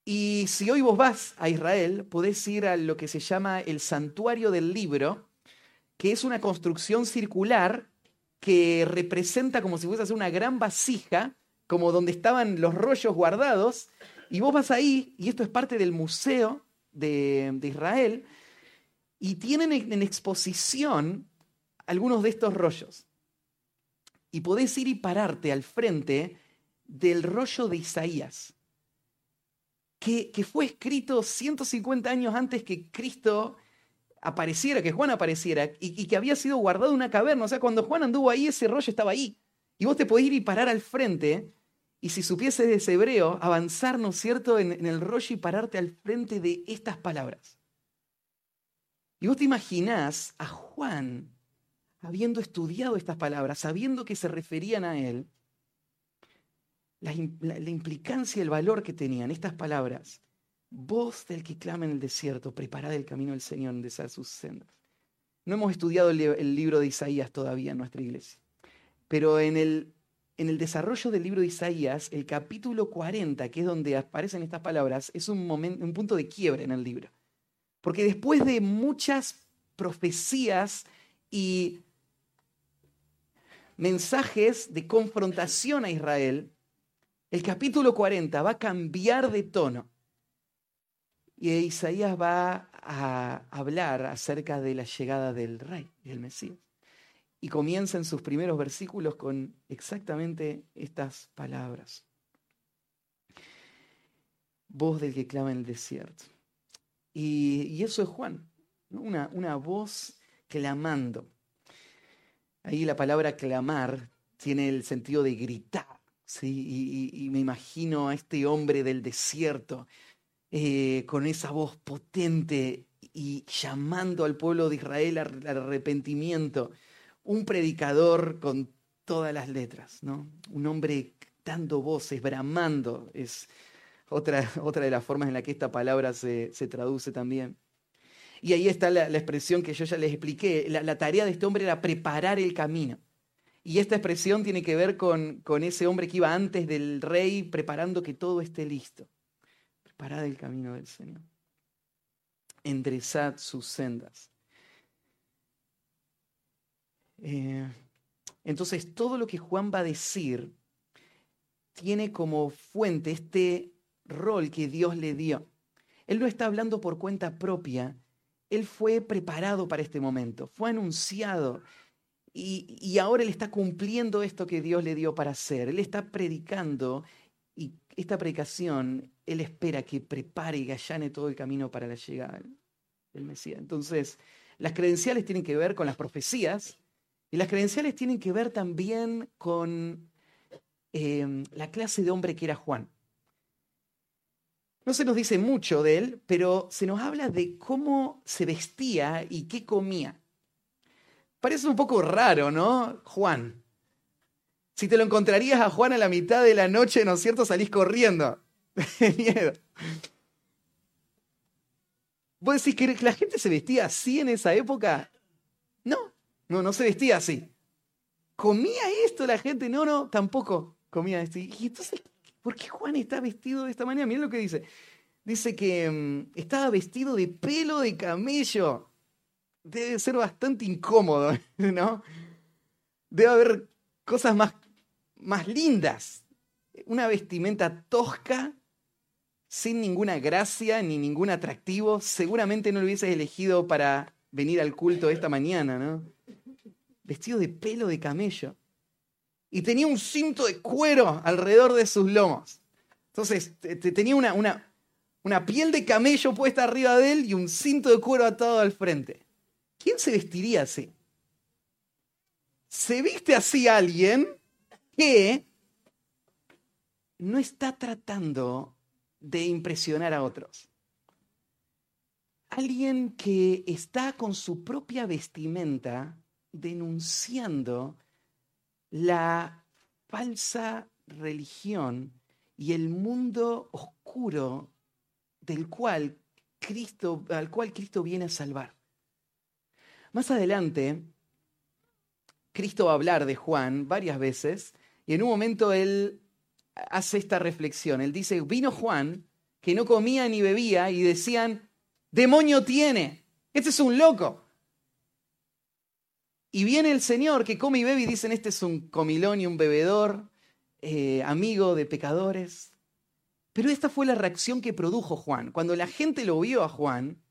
Y si hoy vos vas a Israel, podés ir a lo que se llama el santuario del libro, que es una construcción circular que representa como si fuese una gran vasija, como donde estaban los rollos guardados, y vos vas ahí, y esto es parte del museo de, Israel, y tienen en exposición algunos de estos rollos. Y podés ir y pararte al frente del rollo de Isaías que, fue escrito 150 años antes que Cristo apareciera, que Juan apareciera, y, que había sido guardado en una caverna. O sea, cuando Juan anduvo ahí, ese rollo estaba ahí. Y vos te podés ir y parar al frente, y si supieses de ese hebreo, avanzar, ¿no es cierto?, en, en el rollo y pararte al frente de estas palabras. Y vos te imaginás a Juan habiendo estudiado estas palabras, sabiendo que se referían a él, la, implicancia y el valor que tenían estas palabras. Voz del que clama en el desierto, preparad el camino del Señor, de sus sendas. No hemos estudiado el, libro de Isaías todavía en nuestra iglesia, pero en el, en el desarrollo del libro de Isaías, el capítulo 40, que es donde aparecen estas palabras, es un, momento, un punto de quiebre en el libro. Porque después de muchas profecías y mensajes de confrontación a Israel, el capítulo 40 va a cambiar de tono y Isaías va a hablar acerca de la llegada del rey, del Mesías. Y comienza en sus primeros versículos con exactamente estas palabras. Voz del que clama en el desierto. Y, eso es Juan, una, una voz clamando. Ahí la palabra clamar tiene el sentido de gritar ¿sí? Y, me imagino a este hombre del desierto eh, con esa voz potente y llamando al pueblo de Israel al arrepentimiento. Un predicador con todas las letras, ¿no? Un hombre dando voces, bramando, es otra, otra de las formas en la que esta palabra se, traduce también. Y ahí está la, expresión que yo ya les expliqué. La, tarea de este hombre era preparar el camino. Y esta expresión tiene que ver con, con ese hombre que iba antes del rey preparando que todo esté listo. Preparad el camino del Señor. Enderezad sus sendas. Eh, entonces, todo lo que Juan va a decir tiene como fuente este rol que Dios le dio. Él no está hablando por cuenta propia, él fue preparado para este momento, fue anunciado y, ahora él está cumpliendo esto que Dios le dio para hacer. Él está predicando y esta predicación, él espera que prepare y allane todo el camino para la llegada del Mesías. Entonces, las credenciales tienen que ver con las profecías y las credenciales tienen que ver también con Em, la clase de hombre que era Juan. No se nos dice mucho de él, pero se nos habla de cómo se vestía y qué comía. Parece un poco raro, ¿no? Juan. Si te lo encontrarías a Juan a la mitad de la noche, ¿no es cierto? Salís corriendo. miedo. ¿Vos decís que la gente se vestía así en esa época? No, no, no se vestía así. ¿Comía esto la gente? No, no, tampoco comía esto. Y entonces, ¿por qué Juan está vestido de esta manera? Miren lo que dice. Dice que mm, estaba vestido de pelo de camello. Debe ser bastante incómodo, ¿no? Debe haber cosas más, más lindas. Una vestimenta tosca, sin ninguna gracia ni ningún atractivo. Seguramente no lo hubieses elegido para venir al culto esta mañana, ¿no? Vestido de pelo de camello y tenía un cinto de cuero alrededor de sus lomos. Entonces tenía una, una, una piel de camello puesta arriba de él y un cinto de cuero atado al frente. ¿Quién se vestiría así? Se viste así alguien que no está tratando de impresionar a otros. Alguien que está con su propia vestimenta denunciando la falsa religión y el mundo oscuro del cual Cristo, al cual Cristo viene a salvar. Más adelante, Cristo va a hablar de Juan varias veces y en un momento él hace esta reflexión. Él dice, vino Juan que no comía ni bebía y decían, demonio tiene, este es un loco. Y viene el Señor que come y bebe y dicen, este es un comilón y un bebedor, eh, amigo de pecadores. Pero esta fue la reacción que produjo Juan. Cuando la gente lo vio a Juan,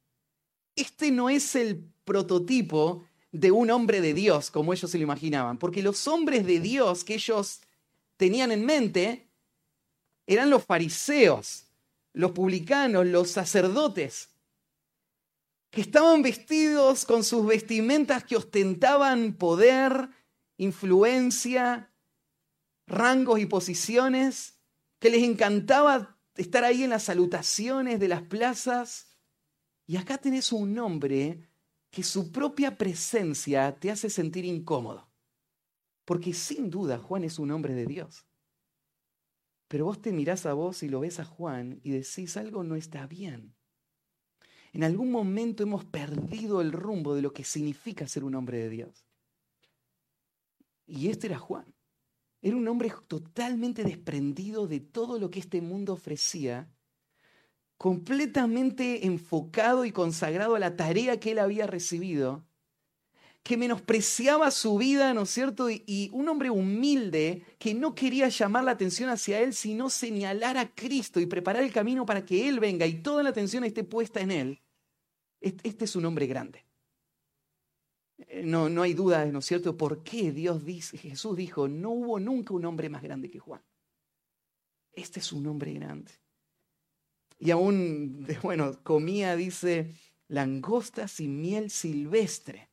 este no es el prototipo de un hombre de Dios como ellos se lo imaginaban, porque los hombres de Dios que ellos tenían en mente eran los fariseos, los publicanos, los sacerdotes que estaban vestidos con sus vestimentas que ostentaban poder, influencia, rangos y posiciones, que les encantaba estar ahí en las salutaciones de las plazas. Y acá tenés un hombre que su propia presencia te hace sentir incómodo. Porque sin duda Juan es un hombre de Dios. Pero vos te mirás a vos y lo ves a Juan y decís algo no está bien. En algún momento hemos perdido el rumbo de lo que significa ser un hombre de Dios. Y este era Juan. Era un hombre totalmente desprendido de todo lo que este mundo ofrecía, completamente enfocado y consagrado a la tarea que él había recibido, que menospreciaba su vida, ¿no es cierto? Y, un hombre humilde que no quería llamar la atención hacia él, sino señalar a Cristo y preparar el camino para que Él venga y toda la atención esté puesta en Él. Este es un hombre grande. Eh, no, no hay duda, ¿no es cierto?, por qué Dios dice, Jesús dijo, no hubo nunca un hombre más grande que Juan. Este es un hombre grande. Y aún, bueno, comía, dice, langostas y miel silvestre.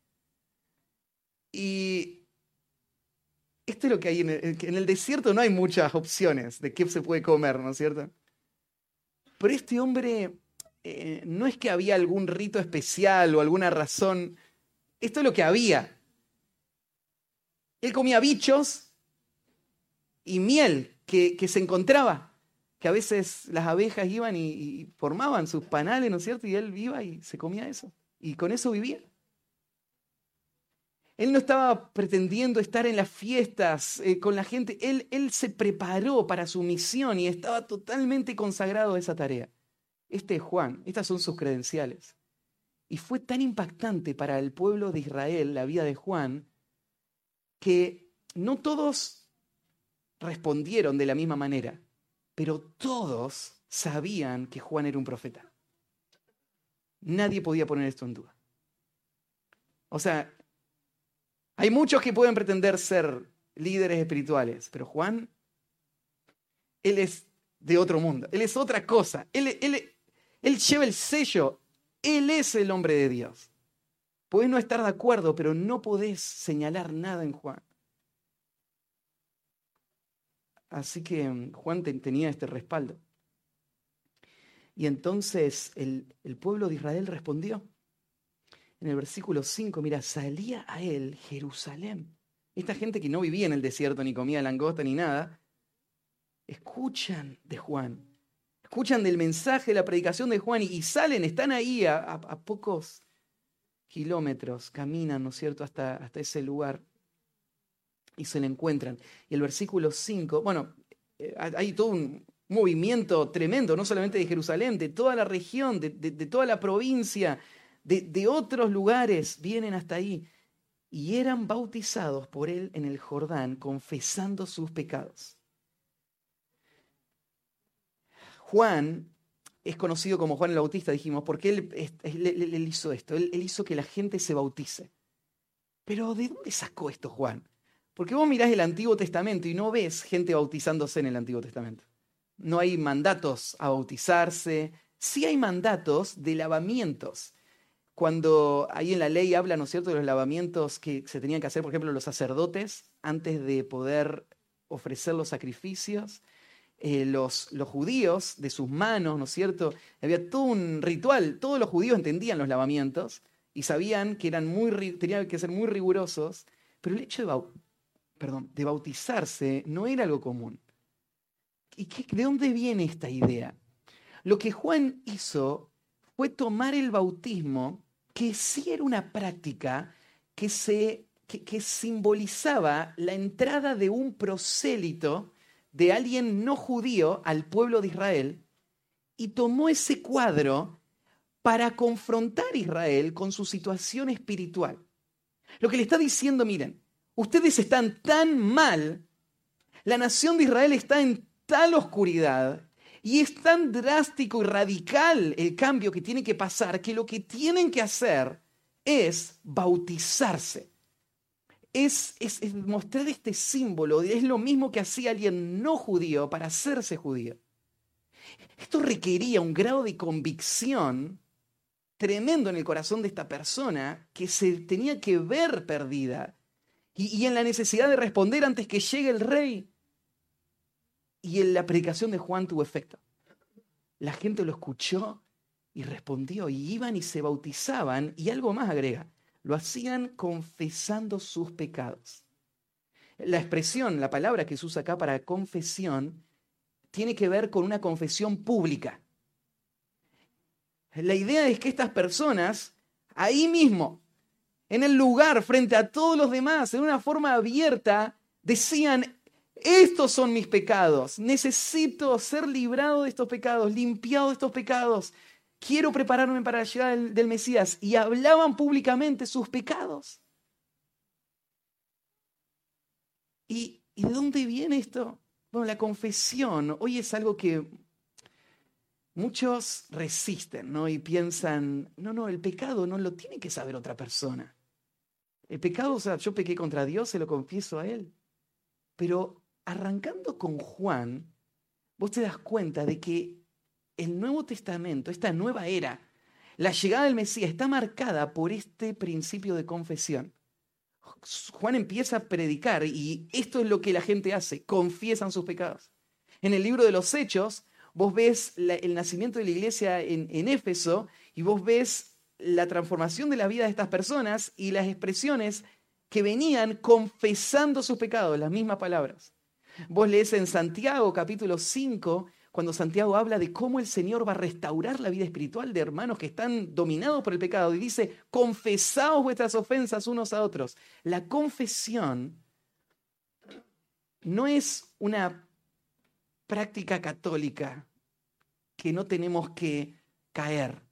Y esto es lo que hay en el, desierto, no hay muchas opciones de qué se puede comer, ¿no es cierto? Pero este hombre eh, no es que había algún rito especial o alguna razón. Esto es lo que había. Él comía bichos y miel que, se encontraba, que a veces las abejas iban y, formaban sus panales, ¿no es cierto? Y él iba y se comía eso. Y con eso vivía. Él no estaba pretendiendo estar en las fiestas eh, con la gente, él, él se preparó para su misión y estaba totalmente consagrado a esa tarea. Este es Juan, estas son sus credenciales. Y fue tan impactante para el pueblo de Israel la vida de Juan que no todos respondieron de la misma manera, pero todos sabían que Juan era un profeta. Nadie podía poner esto en duda. O sea, hay muchos que pueden pretender ser líderes espirituales, pero Juan, él es de otro mundo, él es otra cosa, él, lleva el sello, él es el hombre de Dios. Puedes no estar de acuerdo, pero no podés señalar nada en Juan. Así que mm, Juan tenía este respaldo. Y entonces el, pueblo de Israel respondió en el versículo 5, mira, salía a él Jerusalén. Esta gente que no vivía en el desierto, ni comía langosta, ni nada, escuchan de Juan, escuchan del mensaje, la predicación de Juan y, salen, están ahí a, pocos kilómetros, caminan, ¿no es cierto?, hasta, hasta ese lugar y se le encuentran. Y el versículo 5, bueno, eh, hay todo un movimiento tremendo, no solamente de Jerusalén, de toda la región, de toda la provincia, de, otros lugares vienen hasta ahí y eran bautizados por él en el Jordán, confesando sus pecados. Juan es conocido como Juan el Bautista, dijimos, porque él, hizo esto, él, hizo que la gente se bautice. Pero ¿de dónde sacó esto Juan? Porque vos mirás el Antiguo Testamento y no ves gente bautizándose en el Antiguo Testamento. No hay mandatos a bautizarse, sí hay mandatos de lavamientos cuando ahí en la ley habla, ¿no es cierto?, de los lavamientos que se tenían que hacer, por ejemplo, los sacerdotes antes de poder ofrecer los sacrificios, eh, los, los, judíos de sus manos, ¿no es cierto? Había todo un ritual, todos los judíos entendían los lavamientos y sabían que eran muy, tenían que ser muy rigurosos, pero el hecho de, perdón, de bautizarse no era algo común. ¿Y de dónde viene esta idea? Lo que Juan hizo fue tomar el bautismo, que sí era una práctica que, se, que, simbolizaba la entrada de un prosélito, de alguien no judío, al pueblo de Israel, y tomó ese cuadro para confrontar a Israel con su situación espiritual. Lo que le está diciendo, miren, ustedes están tan mal, la nación de Israel está en tal oscuridad, y es tan drástico y radical el cambio que tiene que pasar que lo que tienen que hacer es bautizarse. Es, es, mostrar este símbolo, es lo mismo que hacía alguien no judío para hacerse judío. Esto requería un grado de convicción tremendo en el corazón de esta persona que se tenía que ver perdida y, en la necesidad de responder antes que llegue el rey. Y en la predicación de Juan tuvo efecto. La gente lo escuchó y respondió, y iban y se bautizaban, y algo más agrega, lo hacían confesando sus pecados. La expresión, la palabra que se usa acá para confesión, tiene que ver con una confesión pública. La idea es que estas personas, ahí mismo, en el lugar, frente a todos los demás, en una forma abierta, decían, estos son mis pecados. Necesito ser librado de estos pecados, limpiado de estos pecados. Quiero prepararme para la llegada del, Mesías. Y hablaban públicamente sus pecados. ¿Y, ¿Y de dónde viene esto? Bueno, la confesión hoy es algo que muchos resisten, ¿no? Y piensan, no, no, el pecado no lo tiene que saber otra persona. El pecado, o sea, yo pequé contra Dios, se lo confieso a Él. Pero arrancando con Juan, vos te das cuenta de que el Nuevo Testamento, esta nueva era, la llegada del Mesías está marcada por este principio de confesión. Juan empieza a predicar y esto es lo que la gente hace, confiesan sus pecados. En el libro de los Hechos, vos ves el nacimiento de la iglesia en, en Éfeso y vos ves la transformación de la vida de estas personas y las expresiones que venían confesando sus pecados, las mismas palabras. Vos lees en Santiago capítulo 5, cuando Santiago habla de cómo el Señor va a restaurar la vida espiritual de hermanos que están dominados por el pecado y dice, confesaos vuestras ofensas unos a otros. La confesión no es una práctica católica que no tenemos que caer.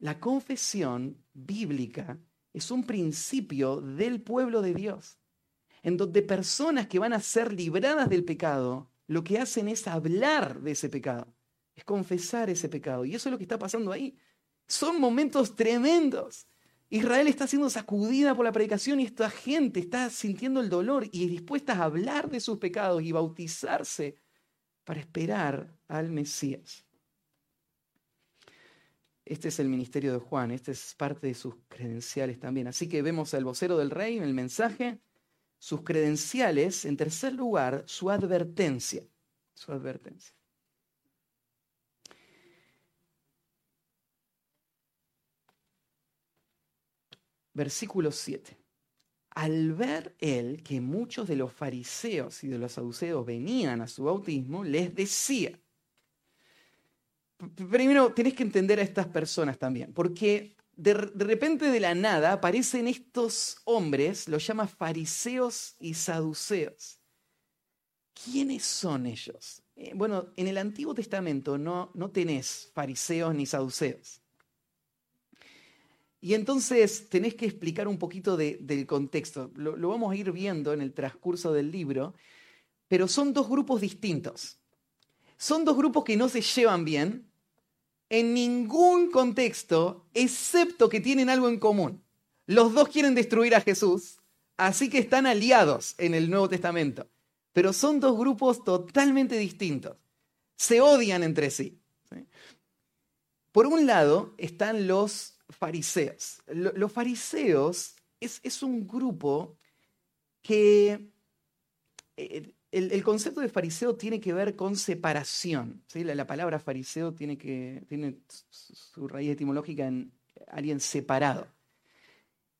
La confesión bíblica es un principio del pueblo de Dios, en donde personas que van a ser libradas del pecado, lo que hacen es hablar de ese pecado, es confesar ese pecado. Y eso es lo que está pasando ahí. Son momentos tremendos. Israel está siendo sacudida por la predicación y esta gente está sintiendo el dolor y dispuesta a hablar de sus pecados y bautizarse para esperar al Mesías. Este es el ministerio de Juan, este es parte de sus credenciales también. Así que vemos al vocero del rey en el mensaje, sus credenciales, en tercer lugar, su advertencia. Su advertencia. Versículo 7. Al ver él que muchos de los fariseos y de los saduceos venían a su bautismo, les decía, primero tenés que entender a estas personas también, porque de, repente de la nada aparecen estos hombres, los llama fariseos y saduceos. ¿Quiénes son ellos? Eh, bueno, en el Antiguo Testamento no, no tenés fariseos ni saduceos. Y entonces tenés que explicar un poquito del contexto. lo, vamos a ir viendo en el transcurso del libro, pero son dos grupos distintos. Son dos grupos que no se llevan bien, en ningún contexto, excepto que tienen algo en común. Los dos quieren destruir a Jesús, así que están aliados en el Nuevo Testamento. Pero son dos grupos totalmente distintos. Se odian entre sí. Por un lado están los fariseos. Los fariseos es, un grupo que eh, el, concepto de fariseo tiene que ver con separación. La, palabra fariseo tiene, tiene su raíz etimológica en alguien separado.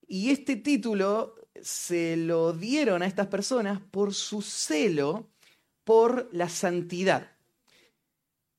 Y este título se lo dieron a estas personas por su celo por la santidad.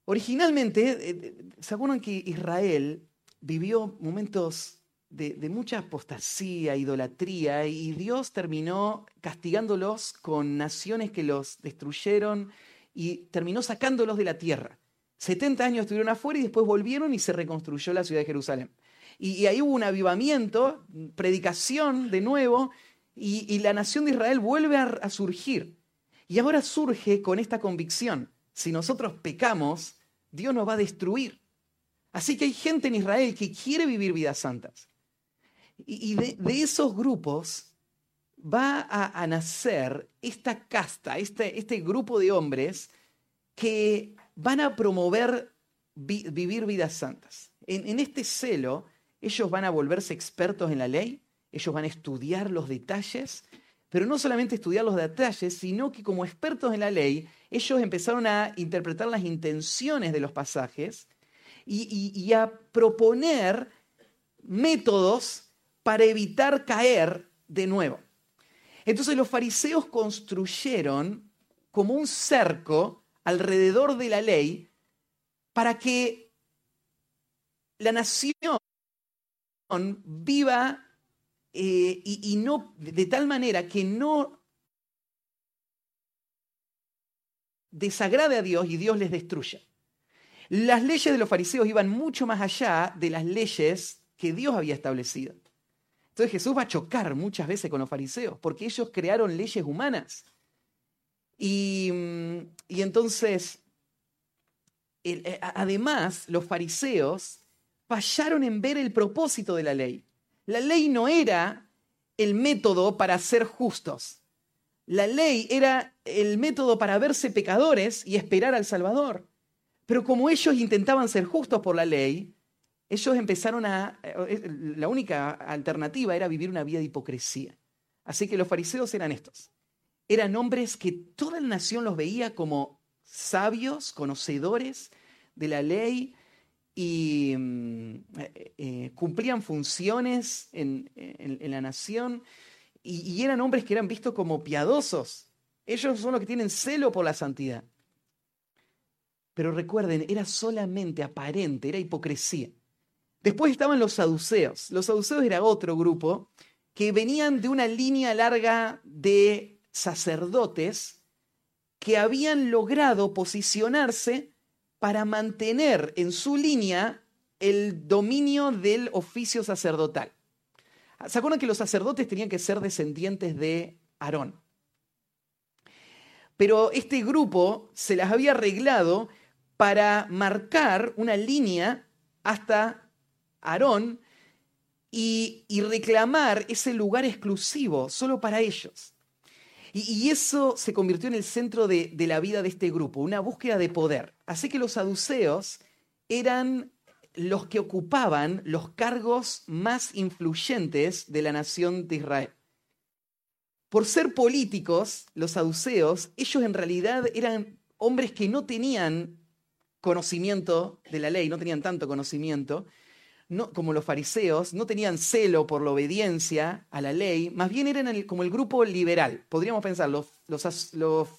Originalmente, eh, eh, ¿se acuerdan que Israel vivió momentos de, mucha apostasía, idolatría, y Dios terminó castigándolos con naciones que los destruyeron y terminó sacándolos de la tierra. 70 años estuvieron afuera y después volvieron y se reconstruyó la ciudad de Jerusalén. Y, ahí hubo un avivamiento, predicación de nuevo, y, la nación de Israel vuelve a surgir. Y ahora surge con esta convicción, si nosotros pecamos, Dios nos va a destruir. Así que hay gente en Israel que quiere vivir vidas santas. Y, de, esos grupos va a, nacer esta casta, este, este, grupo de hombres que van a promover vivir vidas santas. En, este celo, ellos van a volverse expertos en la ley, ellos van a estudiar los detalles, pero no solamente estudiar los detalles, sino que como expertos en la ley, ellos empezaron a interpretar las intenciones de los pasajes y a proponer métodos para evitar caer de nuevo. Entonces los fariseos construyeron como un cerco alrededor de la ley para que la nación viva eh, y, y no de tal manera que no desagrade a Dios y Dios les destruya. Las leyes de los fariseos iban mucho más allá de las leyes que Dios había establecido. Entonces Jesús va a chocar muchas veces con los fariseos, porque ellos crearon leyes humanas. Y, entonces, eh, además, los fariseos fallaron en ver el propósito de la ley. La ley no era el método para ser justos. La ley era el método para verse pecadores y esperar al Salvador. Pero como ellos intentaban ser justos por la ley, ellos empezaron a... Eh, la única alternativa era vivir una vida de hipocresía. Así que los fariseos eran estos. Eran hombres que toda la nación los veía como sabios, conocedores de la ley y mm, eh, eh, cumplían funciones en, la nación y, eran hombres que eran vistos como piadosos. Ellos son los que tienen celo por la santidad. Pero recuerden, era solamente aparente, era hipocresía. Después estaban los saduceos. Los saduceos era otro grupo que venían de una línea larga de sacerdotes que habían logrado posicionarse para mantener en su línea el dominio del oficio sacerdotal. ¿Se acuerdan que los sacerdotes tenían que ser descendientes de Aarón? Pero este grupo se las había arreglado para marcar una línea hasta Aarón y, reclamar ese lugar exclusivo solo para ellos. Y, eso se convirtió en el centro de, de la vida de este grupo, una búsqueda de poder. Así que los saduceos eran los que ocupaban los cargos más influyentes de la nación de Israel. Por ser políticos, los saduceos, ellos en realidad eran hombres que no tenían conocimiento de la ley, no tenían tanto conocimiento, como los fariseos, no tenían celo por la obediencia a la ley, más bien eran como el grupo liberal. Podríamos pensar, los,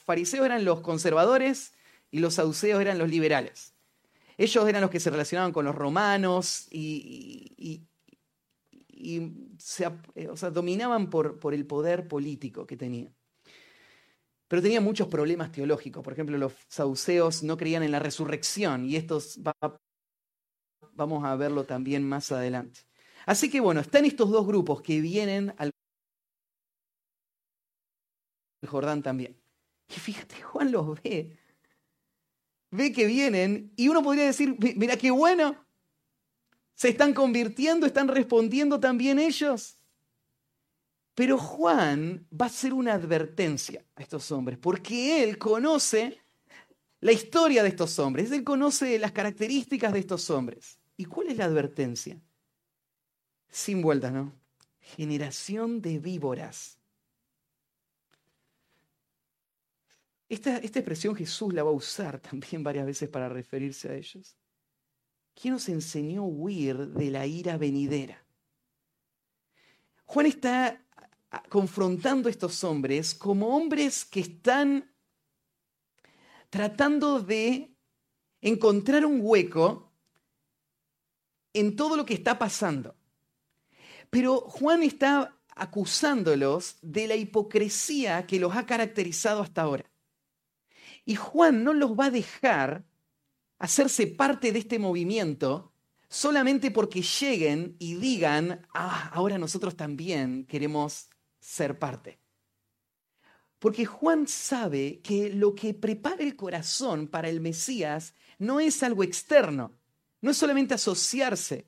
fariseos eran los conservadores y los saduceos eran los liberales. Ellos eran los que se relacionaban con los romanos y, se, dominaban por, el poder político que tenían. Pero tenía muchos problemas teológicos. Por ejemplo, los saduceos no creían en la resurrección y estos vamos a verlo también más adelante. Así que bueno, están estos dos grupos que vienen al Jordán también. Y fíjate, Juan los ve. Ve que vienen y uno podría decir, mira qué bueno, se están convirtiendo, están respondiendo también ellos. Pero Juan va a hacer una advertencia a estos hombres, porque él conoce la historia de estos hombres, él conoce las características de estos hombres. ¿Y cuál es la advertencia? Sin vueltas, ¿no? Generación de víboras. Esta, esta, expresión Jesús la va a usar también varias veces para referirse a ellos. ¿Quién nos enseñó a huir de la ira venidera? Juan está confrontando a estos hombres como hombres que están tratando de encontrar un hueco en todo lo que está pasando. Pero Juan está acusándolos de la hipocresía que los ha caracterizado hasta ahora. Y Juan no los va a dejar hacerse parte de este movimiento solamente porque lleguen y digan, ah, ahora nosotros también queremos ser parte. Porque Juan sabe que lo que prepara el corazón para el Mesías no es algo externo, no es solamente asociarse,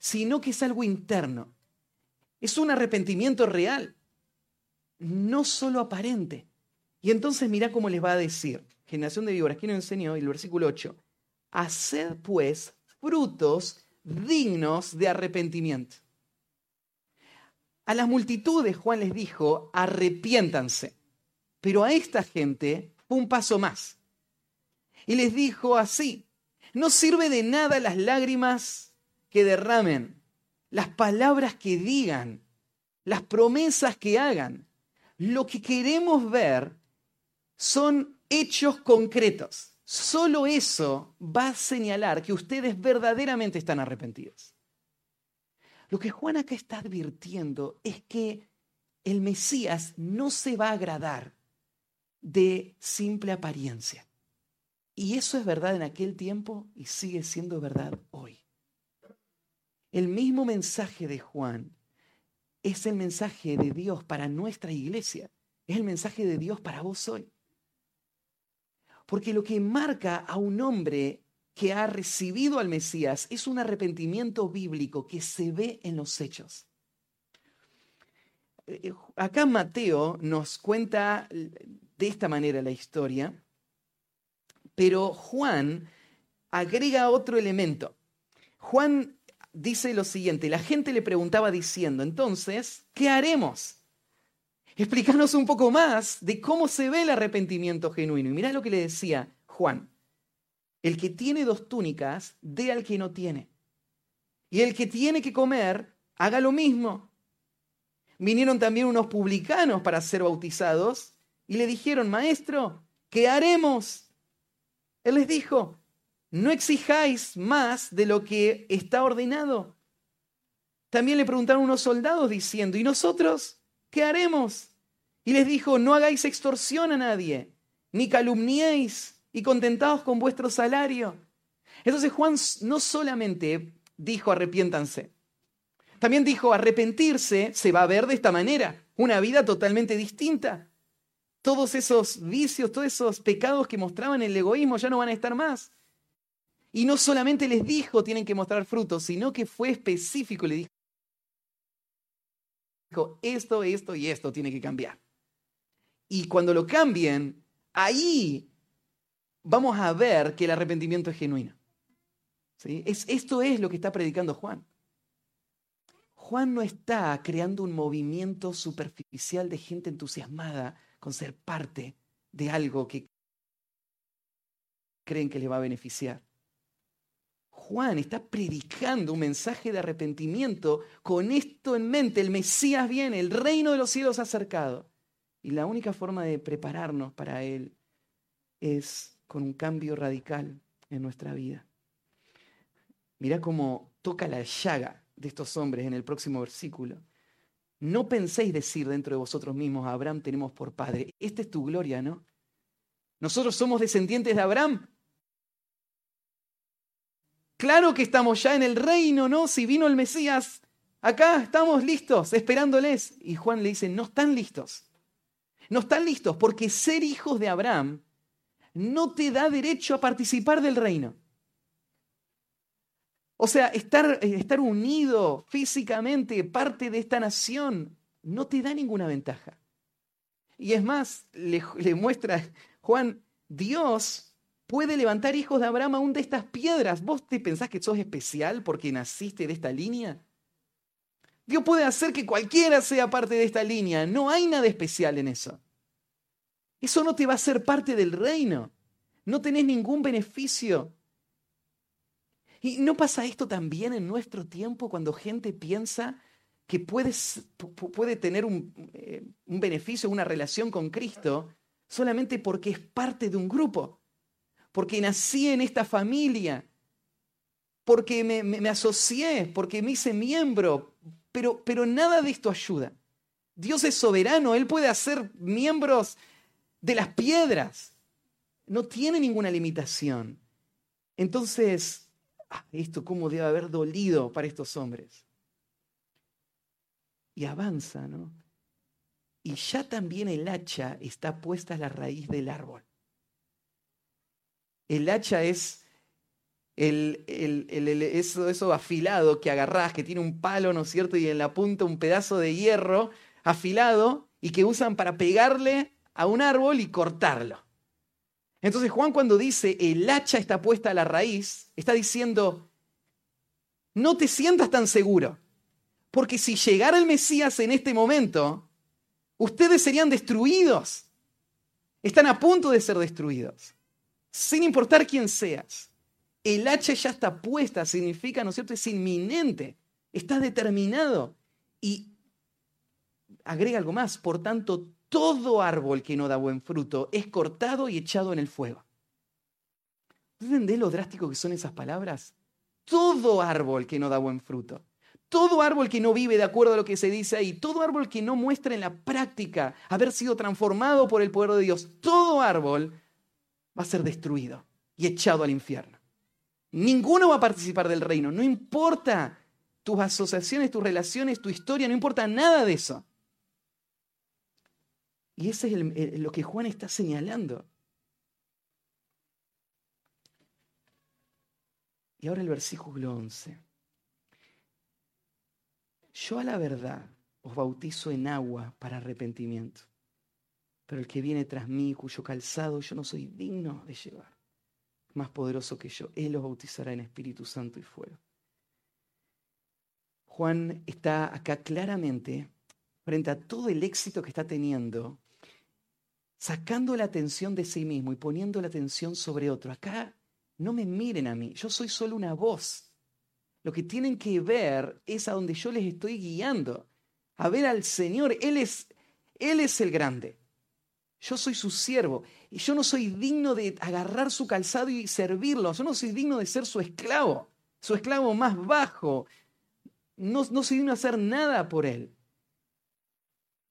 sino que es algo interno. Es un arrepentimiento real, no solo aparente. Y entonces mira cómo les va a decir, generación de víboras, ¿quién nos enseñó? El versículo 8, haced pues frutos dignos de arrepentimiento. A las multitudes Juan les dijo, arrepiéntanse. Pero a esta gente un paso más. Y les dijo así, no sirve de nada las lágrimas que derramen, las palabras que digan, las promesas que hagan. Lo que queremos ver son hechos concretos. Solo eso va a señalar que ustedes verdaderamente están arrepentidos. Lo que Juan acá está advirtiendo es que el Mesías no se va a agradar de simple apariencia. Y eso es verdad en aquel tiempo y sigue siendo verdad hoy. El mismo mensaje de Juan es el mensaje de Dios para nuestra iglesia. Es el mensaje de Dios para vos hoy. Porque lo que marca a un hombre que ha recibido al Mesías es un arrepentimiento bíblico que se ve en los hechos. Eh, acá Mateo nos cuenta de esta manera la historia, pero Juan agrega otro elemento. Juan dice lo siguiente, la gente le preguntaba diciendo, entonces, ¿qué haremos? Explícanos un poco más de cómo se ve el arrepentimiento genuino. Y mirá lo que le decía Juan, el que tiene dos túnicas, dé al que no tiene. Y el que tiene que comer, haga lo mismo. Vinieron también unos publicanos para ser bautizados y le dijeron, Maestro, ¿qué haremos? Él les dijo, no exijáis más de lo que está ordenado. También le preguntaron unos soldados diciendo, ¿y nosotros qué haremos? Y les dijo, no hagáis extorsión a nadie, ni calumniéis, y contentados con vuestro salario. Entonces Juan no solamente dijo arrepiéntanse, también dijo arrepentirse se va a ver de esta manera, una vida totalmente distinta. Todos esos vicios, todos esos pecados que mostraban el egoísmo ya no van a estar más. Y no solamente les dijo tienen que mostrar frutos, sino que fue específico, le dijo, esto, esto y esto tiene que cambiar. Y cuando lo cambien, ahí vamos a ver que el arrepentimiento es genuino. ¿Sí? Es, esto es lo que está predicando Juan. Juan no está creando un movimiento superficial de gente entusiasmada con ser parte de algo que creen que le va a beneficiar. Juan está predicando un mensaje de arrepentimiento con esto en mente. El Mesías viene, el reino de los cielos ha acercado. Y la única forma de prepararnos para Él es con un cambio radical en nuestra vida. Mira cómo toca la llaga de estos hombres en el próximo versículo. No penséis decir dentro de vosotros mismos, Abraham tenemos por padre. Esta es tu gloria, ¿no? Nosotros somos descendientes de Abraham. Claro que estamos ya en el reino, ¿no? Si vino el Mesías, acá estamos listos, esperándoles. Y Juan le dice, no están listos. No están listos porque ser hijos de Abraham no te da derecho a participar del reino. O sea, estar, eh, estar unido físicamente, parte de esta nación, no te da ninguna ventaja. Y es más, le, muestra Juan, Dios puede levantar hijos de Abraham aún de estas piedras. ¿Vos te pensás que sos especial porque naciste de esta línea? Dios puede hacer que cualquiera sea parte de esta línea. No hay nada especial en eso. Eso no te va a ser parte del reino. No tenés ningún beneficio. ¿Y no pasa esto también en nuestro tiempo cuando gente piensa que puede, puede tener un, eh, un beneficio, una relación con Cristo solamente porque es parte de un grupo? Porque nací en esta familia, porque me, me, asocié, porque me hice miembro, pero, pero nada de esto ayuda. Dios es soberano, Él puede hacer miembros de las piedras. No tiene ninguna limitación. Entonces, ah, esto cómo debe haber dolido para estos hombres. Y avanza, ¿no? Y ya también el hacha está puesta a la raíz del árbol. El hacha es el, eso, eso afilado que agarrás, que tiene un palo, ¿no es cierto? Y en la punta un pedazo de hierro afilado y que usan para pegarle a un árbol y cortarlo. Entonces Juan cuando dice el hacha está puesta a la raíz, está diciendo, no te sientas tan seguro, porque si llegara el Mesías en este momento, ustedes serían destruidos. Están a punto de ser destruidos, sin importar quién seas. El hacha ya está puesta, significa, ¿no es cierto? Es inminente, está determinado. Y agrega algo más, por tanto, todo árbol que no da buen fruto es cortado y echado en el fuego. ¿Entendés lo drástico que son esas palabras? Todo árbol que no da buen fruto, todo árbol que no vive de acuerdo a lo que se dice ahí, todo árbol que no muestra en la práctica haber sido transformado por el poder de Dios, todo árbol va a ser destruido y echado al infierno. Ninguno va a participar del reino, no importa tus asociaciones, tus relaciones, tu historia, no importa nada de eso. Y eso es lo que Juan está señalando. Y ahora el versículo 11. Yo a la verdad os bautizo en agua para arrepentimiento, pero el que viene tras mí, cuyo calzado yo no soy digno de llevar, más poderoso que yo, él os bautizará en Espíritu Santo y fuego. Juan está acá claramente frente a todo el éxito que está teniendo sacando la atención de sí mismo y poniendo la atención sobre otro. Acá no me miren a mí, yo soy solo una voz. Lo que tienen que ver es a donde yo les estoy guiando, a ver al Señor. Él es, Él es el grande. Yo soy su siervo y yo no soy digno de agarrar su calzado y servirlo. Yo no soy digno de ser su esclavo, su esclavo más bajo. No, no soy digno de hacer nada por Él.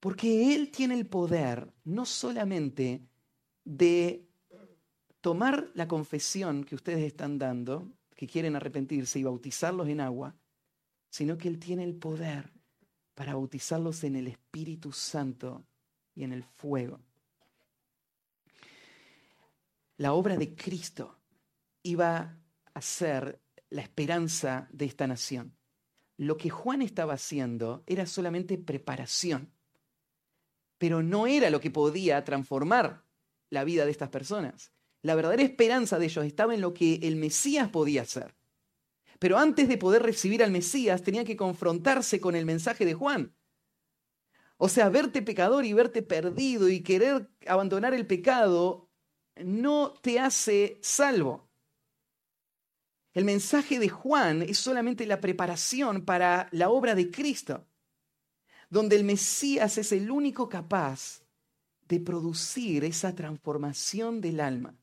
Porque Él tiene el poder no solamente de tomar la confesión que ustedes están dando, que quieren arrepentirse y bautizarlos en agua, sino que Él tiene el poder para bautizarlos en el Espíritu Santo y en el fuego. La obra de Cristo iba a ser la esperanza de esta nación. Lo que Juan estaba haciendo era solamente preparación pero no era lo que podía transformar la vida de estas personas. La verdadera esperanza de ellos estaba en lo que el Mesías podía hacer. Pero antes de poder recibir al Mesías, tenía que confrontarse con el mensaje de Juan. O sea, verte pecador y verte perdido y querer abandonar el pecado no te hace salvo. El mensaje de Juan es solamente la preparación para la obra de Cristo donde el Mesías es el único capaz de producir esa transformación del alma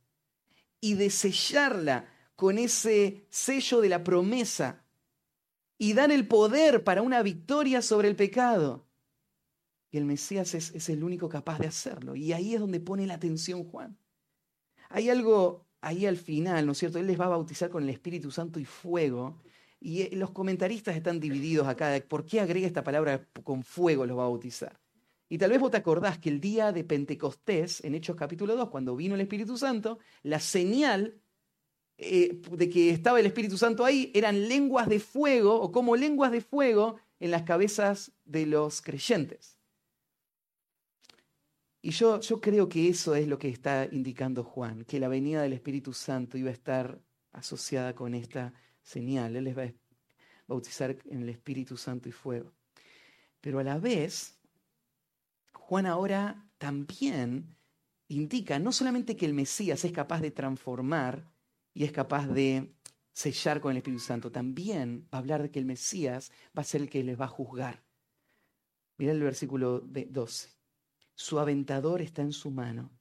y de sellarla con ese sello de la promesa y dar el poder para una victoria sobre el pecado. Y el Mesías es, es, el único capaz de hacerlo. Y ahí es donde pone la atención Juan. Hay algo ahí al final, ¿no es cierto? Él les va a bautizar con el Espíritu Santo y fuego. Y eh, los comentaristas están divididos acá por qué agrega esta palabra con fuego los va a bautizar. Y tal vez vos te acordás que el día de Pentecostés, en Hechos capítulo 2, cuando vino el Espíritu Santo, la señal eh, de que estaba el Espíritu Santo ahí eran lenguas de fuego o como lenguas de fuego en las cabezas de los creyentes. Y yo, yo creo que eso es lo que está indicando Juan, que la venida del Espíritu Santo iba a estar asociada con esta señal. Él les va a bautizar en el Espíritu Santo y fuego. Pero a la vez, Juan ahora también indica no solamente que el Mesías es capaz de transformar y es capaz de sellar con el Espíritu Santo, también va a hablar de que el Mesías va a ser el que les va a juzgar. Mira el versículo 12. Su aventador está en su mano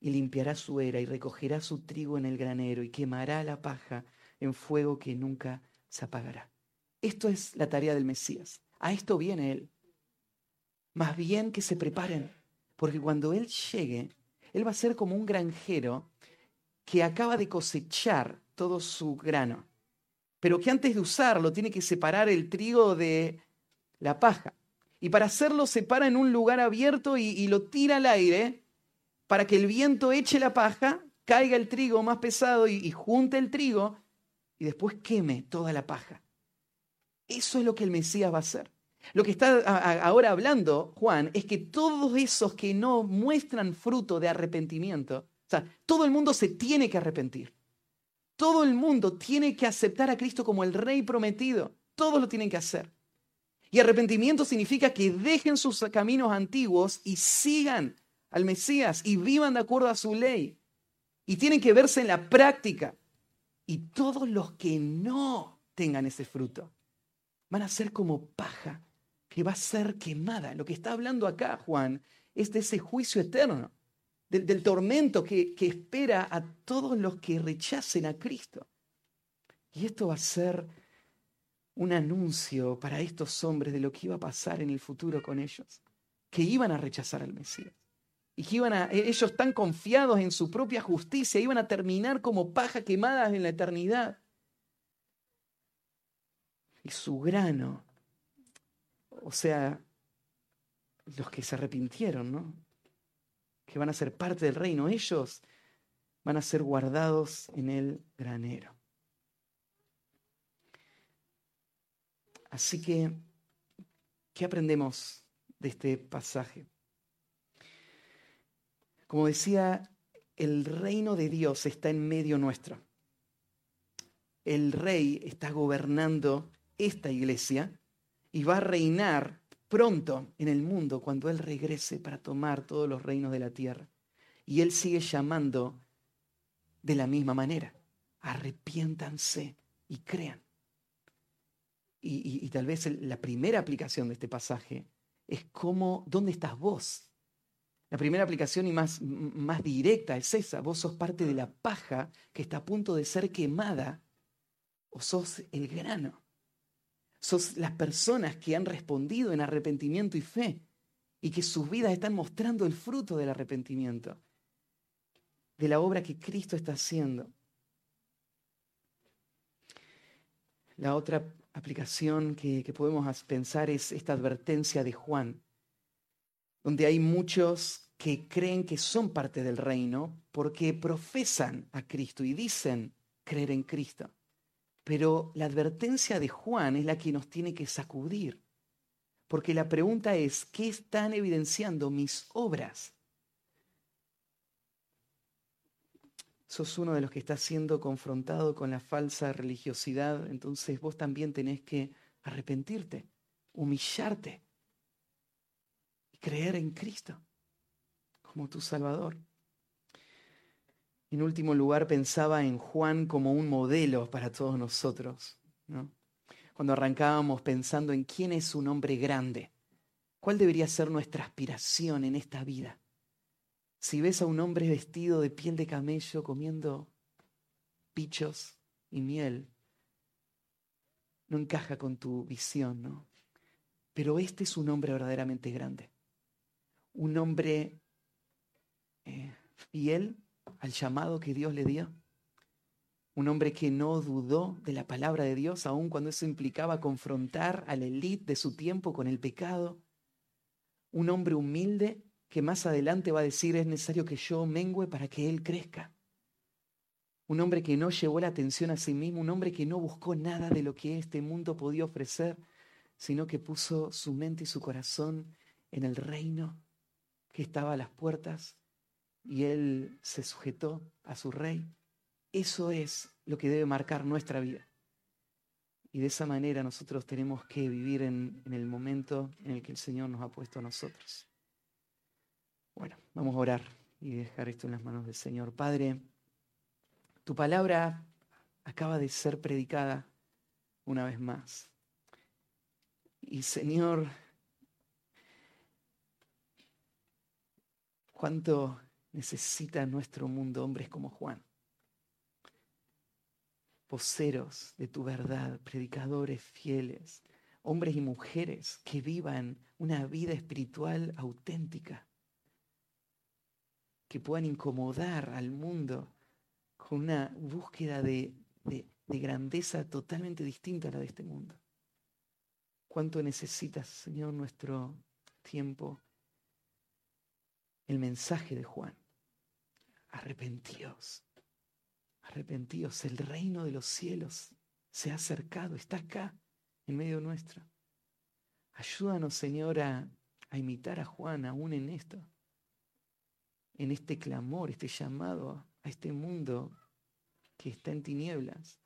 y limpiará su era y recogerá su trigo en el granero y quemará la paja en fuego que nunca se apagará. Esto es la tarea del Mesías. A esto viene Él. Más bien que se preparen, porque cuando Él llegue, Él va a ser como un granjero que acaba de cosechar todo su grano, pero que antes de usarlo tiene que separar el trigo de la paja. Y para hacerlo separa en un lugar abierto y, lo tira al aire para que el viento eche la paja, caiga el trigo más pesado y, y junte el trigo y después queme toda la paja. Eso es lo que el Mesías va a hacer. Lo que está ahora hablando Juan es que todos esos que no muestran fruto de arrepentimiento, o sea, todo el mundo se tiene que arrepentir. Todo el mundo tiene que aceptar a Cristo como el rey prometido. Todos lo tienen que hacer. Y arrepentimiento significa que dejen sus caminos antiguos y sigan al Mesías y vivan de acuerdo a su ley. Y tienen que verse en la práctica. Y todos los que no tengan ese fruto van a ser como paja que va a ser quemada. Lo que está hablando acá Juan es de ese juicio eterno, del, tormento que, espera a todos los que rechacen a Cristo. Y esto va a ser un anuncio para estos hombres de lo que iba a pasar en el futuro con ellos, que iban a rechazar al Mesías y que iban a, e, ellos tan confiados en su propia justicia, iban a terminar como paja quemadas en la eternidad. Y su grano, o sea, los que se arrepintieron, ¿no? Que van a ser parte del reino, ellos van a ser guardados en el granero. Así que, ¿qué aprendemos de este pasaje? Como decía, el reino de Dios está en medio nuestro. El rey está gobernando esta iglesia y va a reinar pronto en el mundo cuando Él regrese para tomar todos los reinos de la tierra. Y Él sigue llamando de la misma manera. Arrepiéntanse y crean. Y, tal vez la primera aplicación de este pasaje es cómo, ¿dónde estás vos? La primera aplicación y más, más directa es esa. Vos sos parte de la paja que está a punto de ser quemada o sos el grano. Sos las personas que han respondido en arrepentimiento y fe y que sus vidas están mostrando el fruto del arrepentimiento, de la obra que Cristo está haciendo. La otra aplicación que, podemos pensar es esta advertencia de Juan, donde hay muchos que creen que son parte del reino porque profesan a Cristo y dicen creer en Cristo. Pero la advertencia de Juan es la que nos tiene que sacudir. Porque la pregunta es, ¿qué están evidenciando mis obras? Sos uno de los que está siendo confrontado con la falsa religiosidad, entonces vos también tenés que arrepentirte, humillarte creer en Cristo como tu Salvador. En último lugar, pensaba en Juan como un modelo para todos nosotros. Cuando arrancábamos pensando en quién es un hombre grande, cuál debería ser nuestra aspiración en esta vida. Si ves a un hombre vestido de piel de camello comiendo pichos y miel, no encaja con tu visión, ¿no? Pero este es un hombre verdaderamente grande. Un hombre eh, fiel al llamado que Dios le dio. Un hombre que no dudó de la palabra de Dios, aun cuando eso implicaba confrontar a la élite de su tiempo con el pecado. Un hombre humilde que más adelante va a decir es necesario que yo mengüe para que Él crezca. Un hombre que no llevó la atención a sí mismo, un hombre que no buscó nada de lo que este mundo podía ofrecer, sino que puso su mente y su corazón en el reino que estaba a las puertas y él se sujetó a su rey. Eso es lo que debe marcar nuestra vida. Y de esa manera nosotros tenemos que vivir en, el momento en el que el Señor nos ha puesto a nosotros. Bueno, vamos a orar y dejar esto en las manos del Señor. Padre, tu palabra acaba de ser predicada una vez más. Y Señor, cuánto necesita nuestro mundo hombres como Juan, voceros de tu verdad, predicadores fieles, hombres y mujeres que vivan una vida espiritual auténtica, que puedan incomodar al mundo con una búsqueda de, de, grandeza totalmente distinta a la de este mundo. ¿Cuánto necesitas, Señor, nuestro tiempo? El mensaje de Juan arrepentíos, arrepentíos, el reino de los cielos se ha acercado, está acá, en medio nuestro. Ayúdanos, Señor, a, imitar a Juan aún en esto, en este clamor, este llamado a este mundo que está en tinieblas.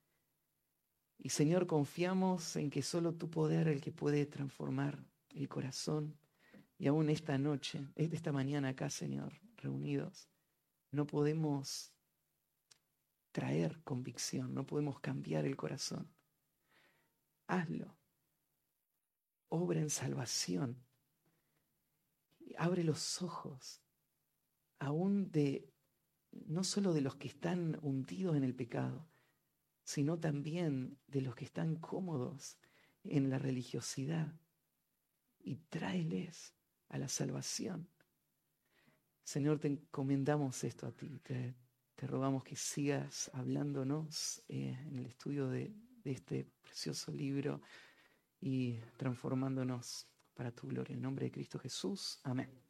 Y Señor, confiamos en que solo tu poder es el que puede transformar el corazón. Y aún esta noche, esta mañana acá, Señor, reunidos, no podemos traer convicción, no podemos cambiar el corazón. Hazlo. Obra en salvación. Abre los ojos, aún de, no solo de los que están hundidos en el pecado, sino también de los que están cómodos en la religiosidad. Y tráeles a la salvación. Señor, te encomendamos esto a ti. Te, rogamos que sigas hablándonos eh, en el estudio de, de este precioso libro y transformándonos para tu gloria. En nombre de Cristo Jesús. Amén.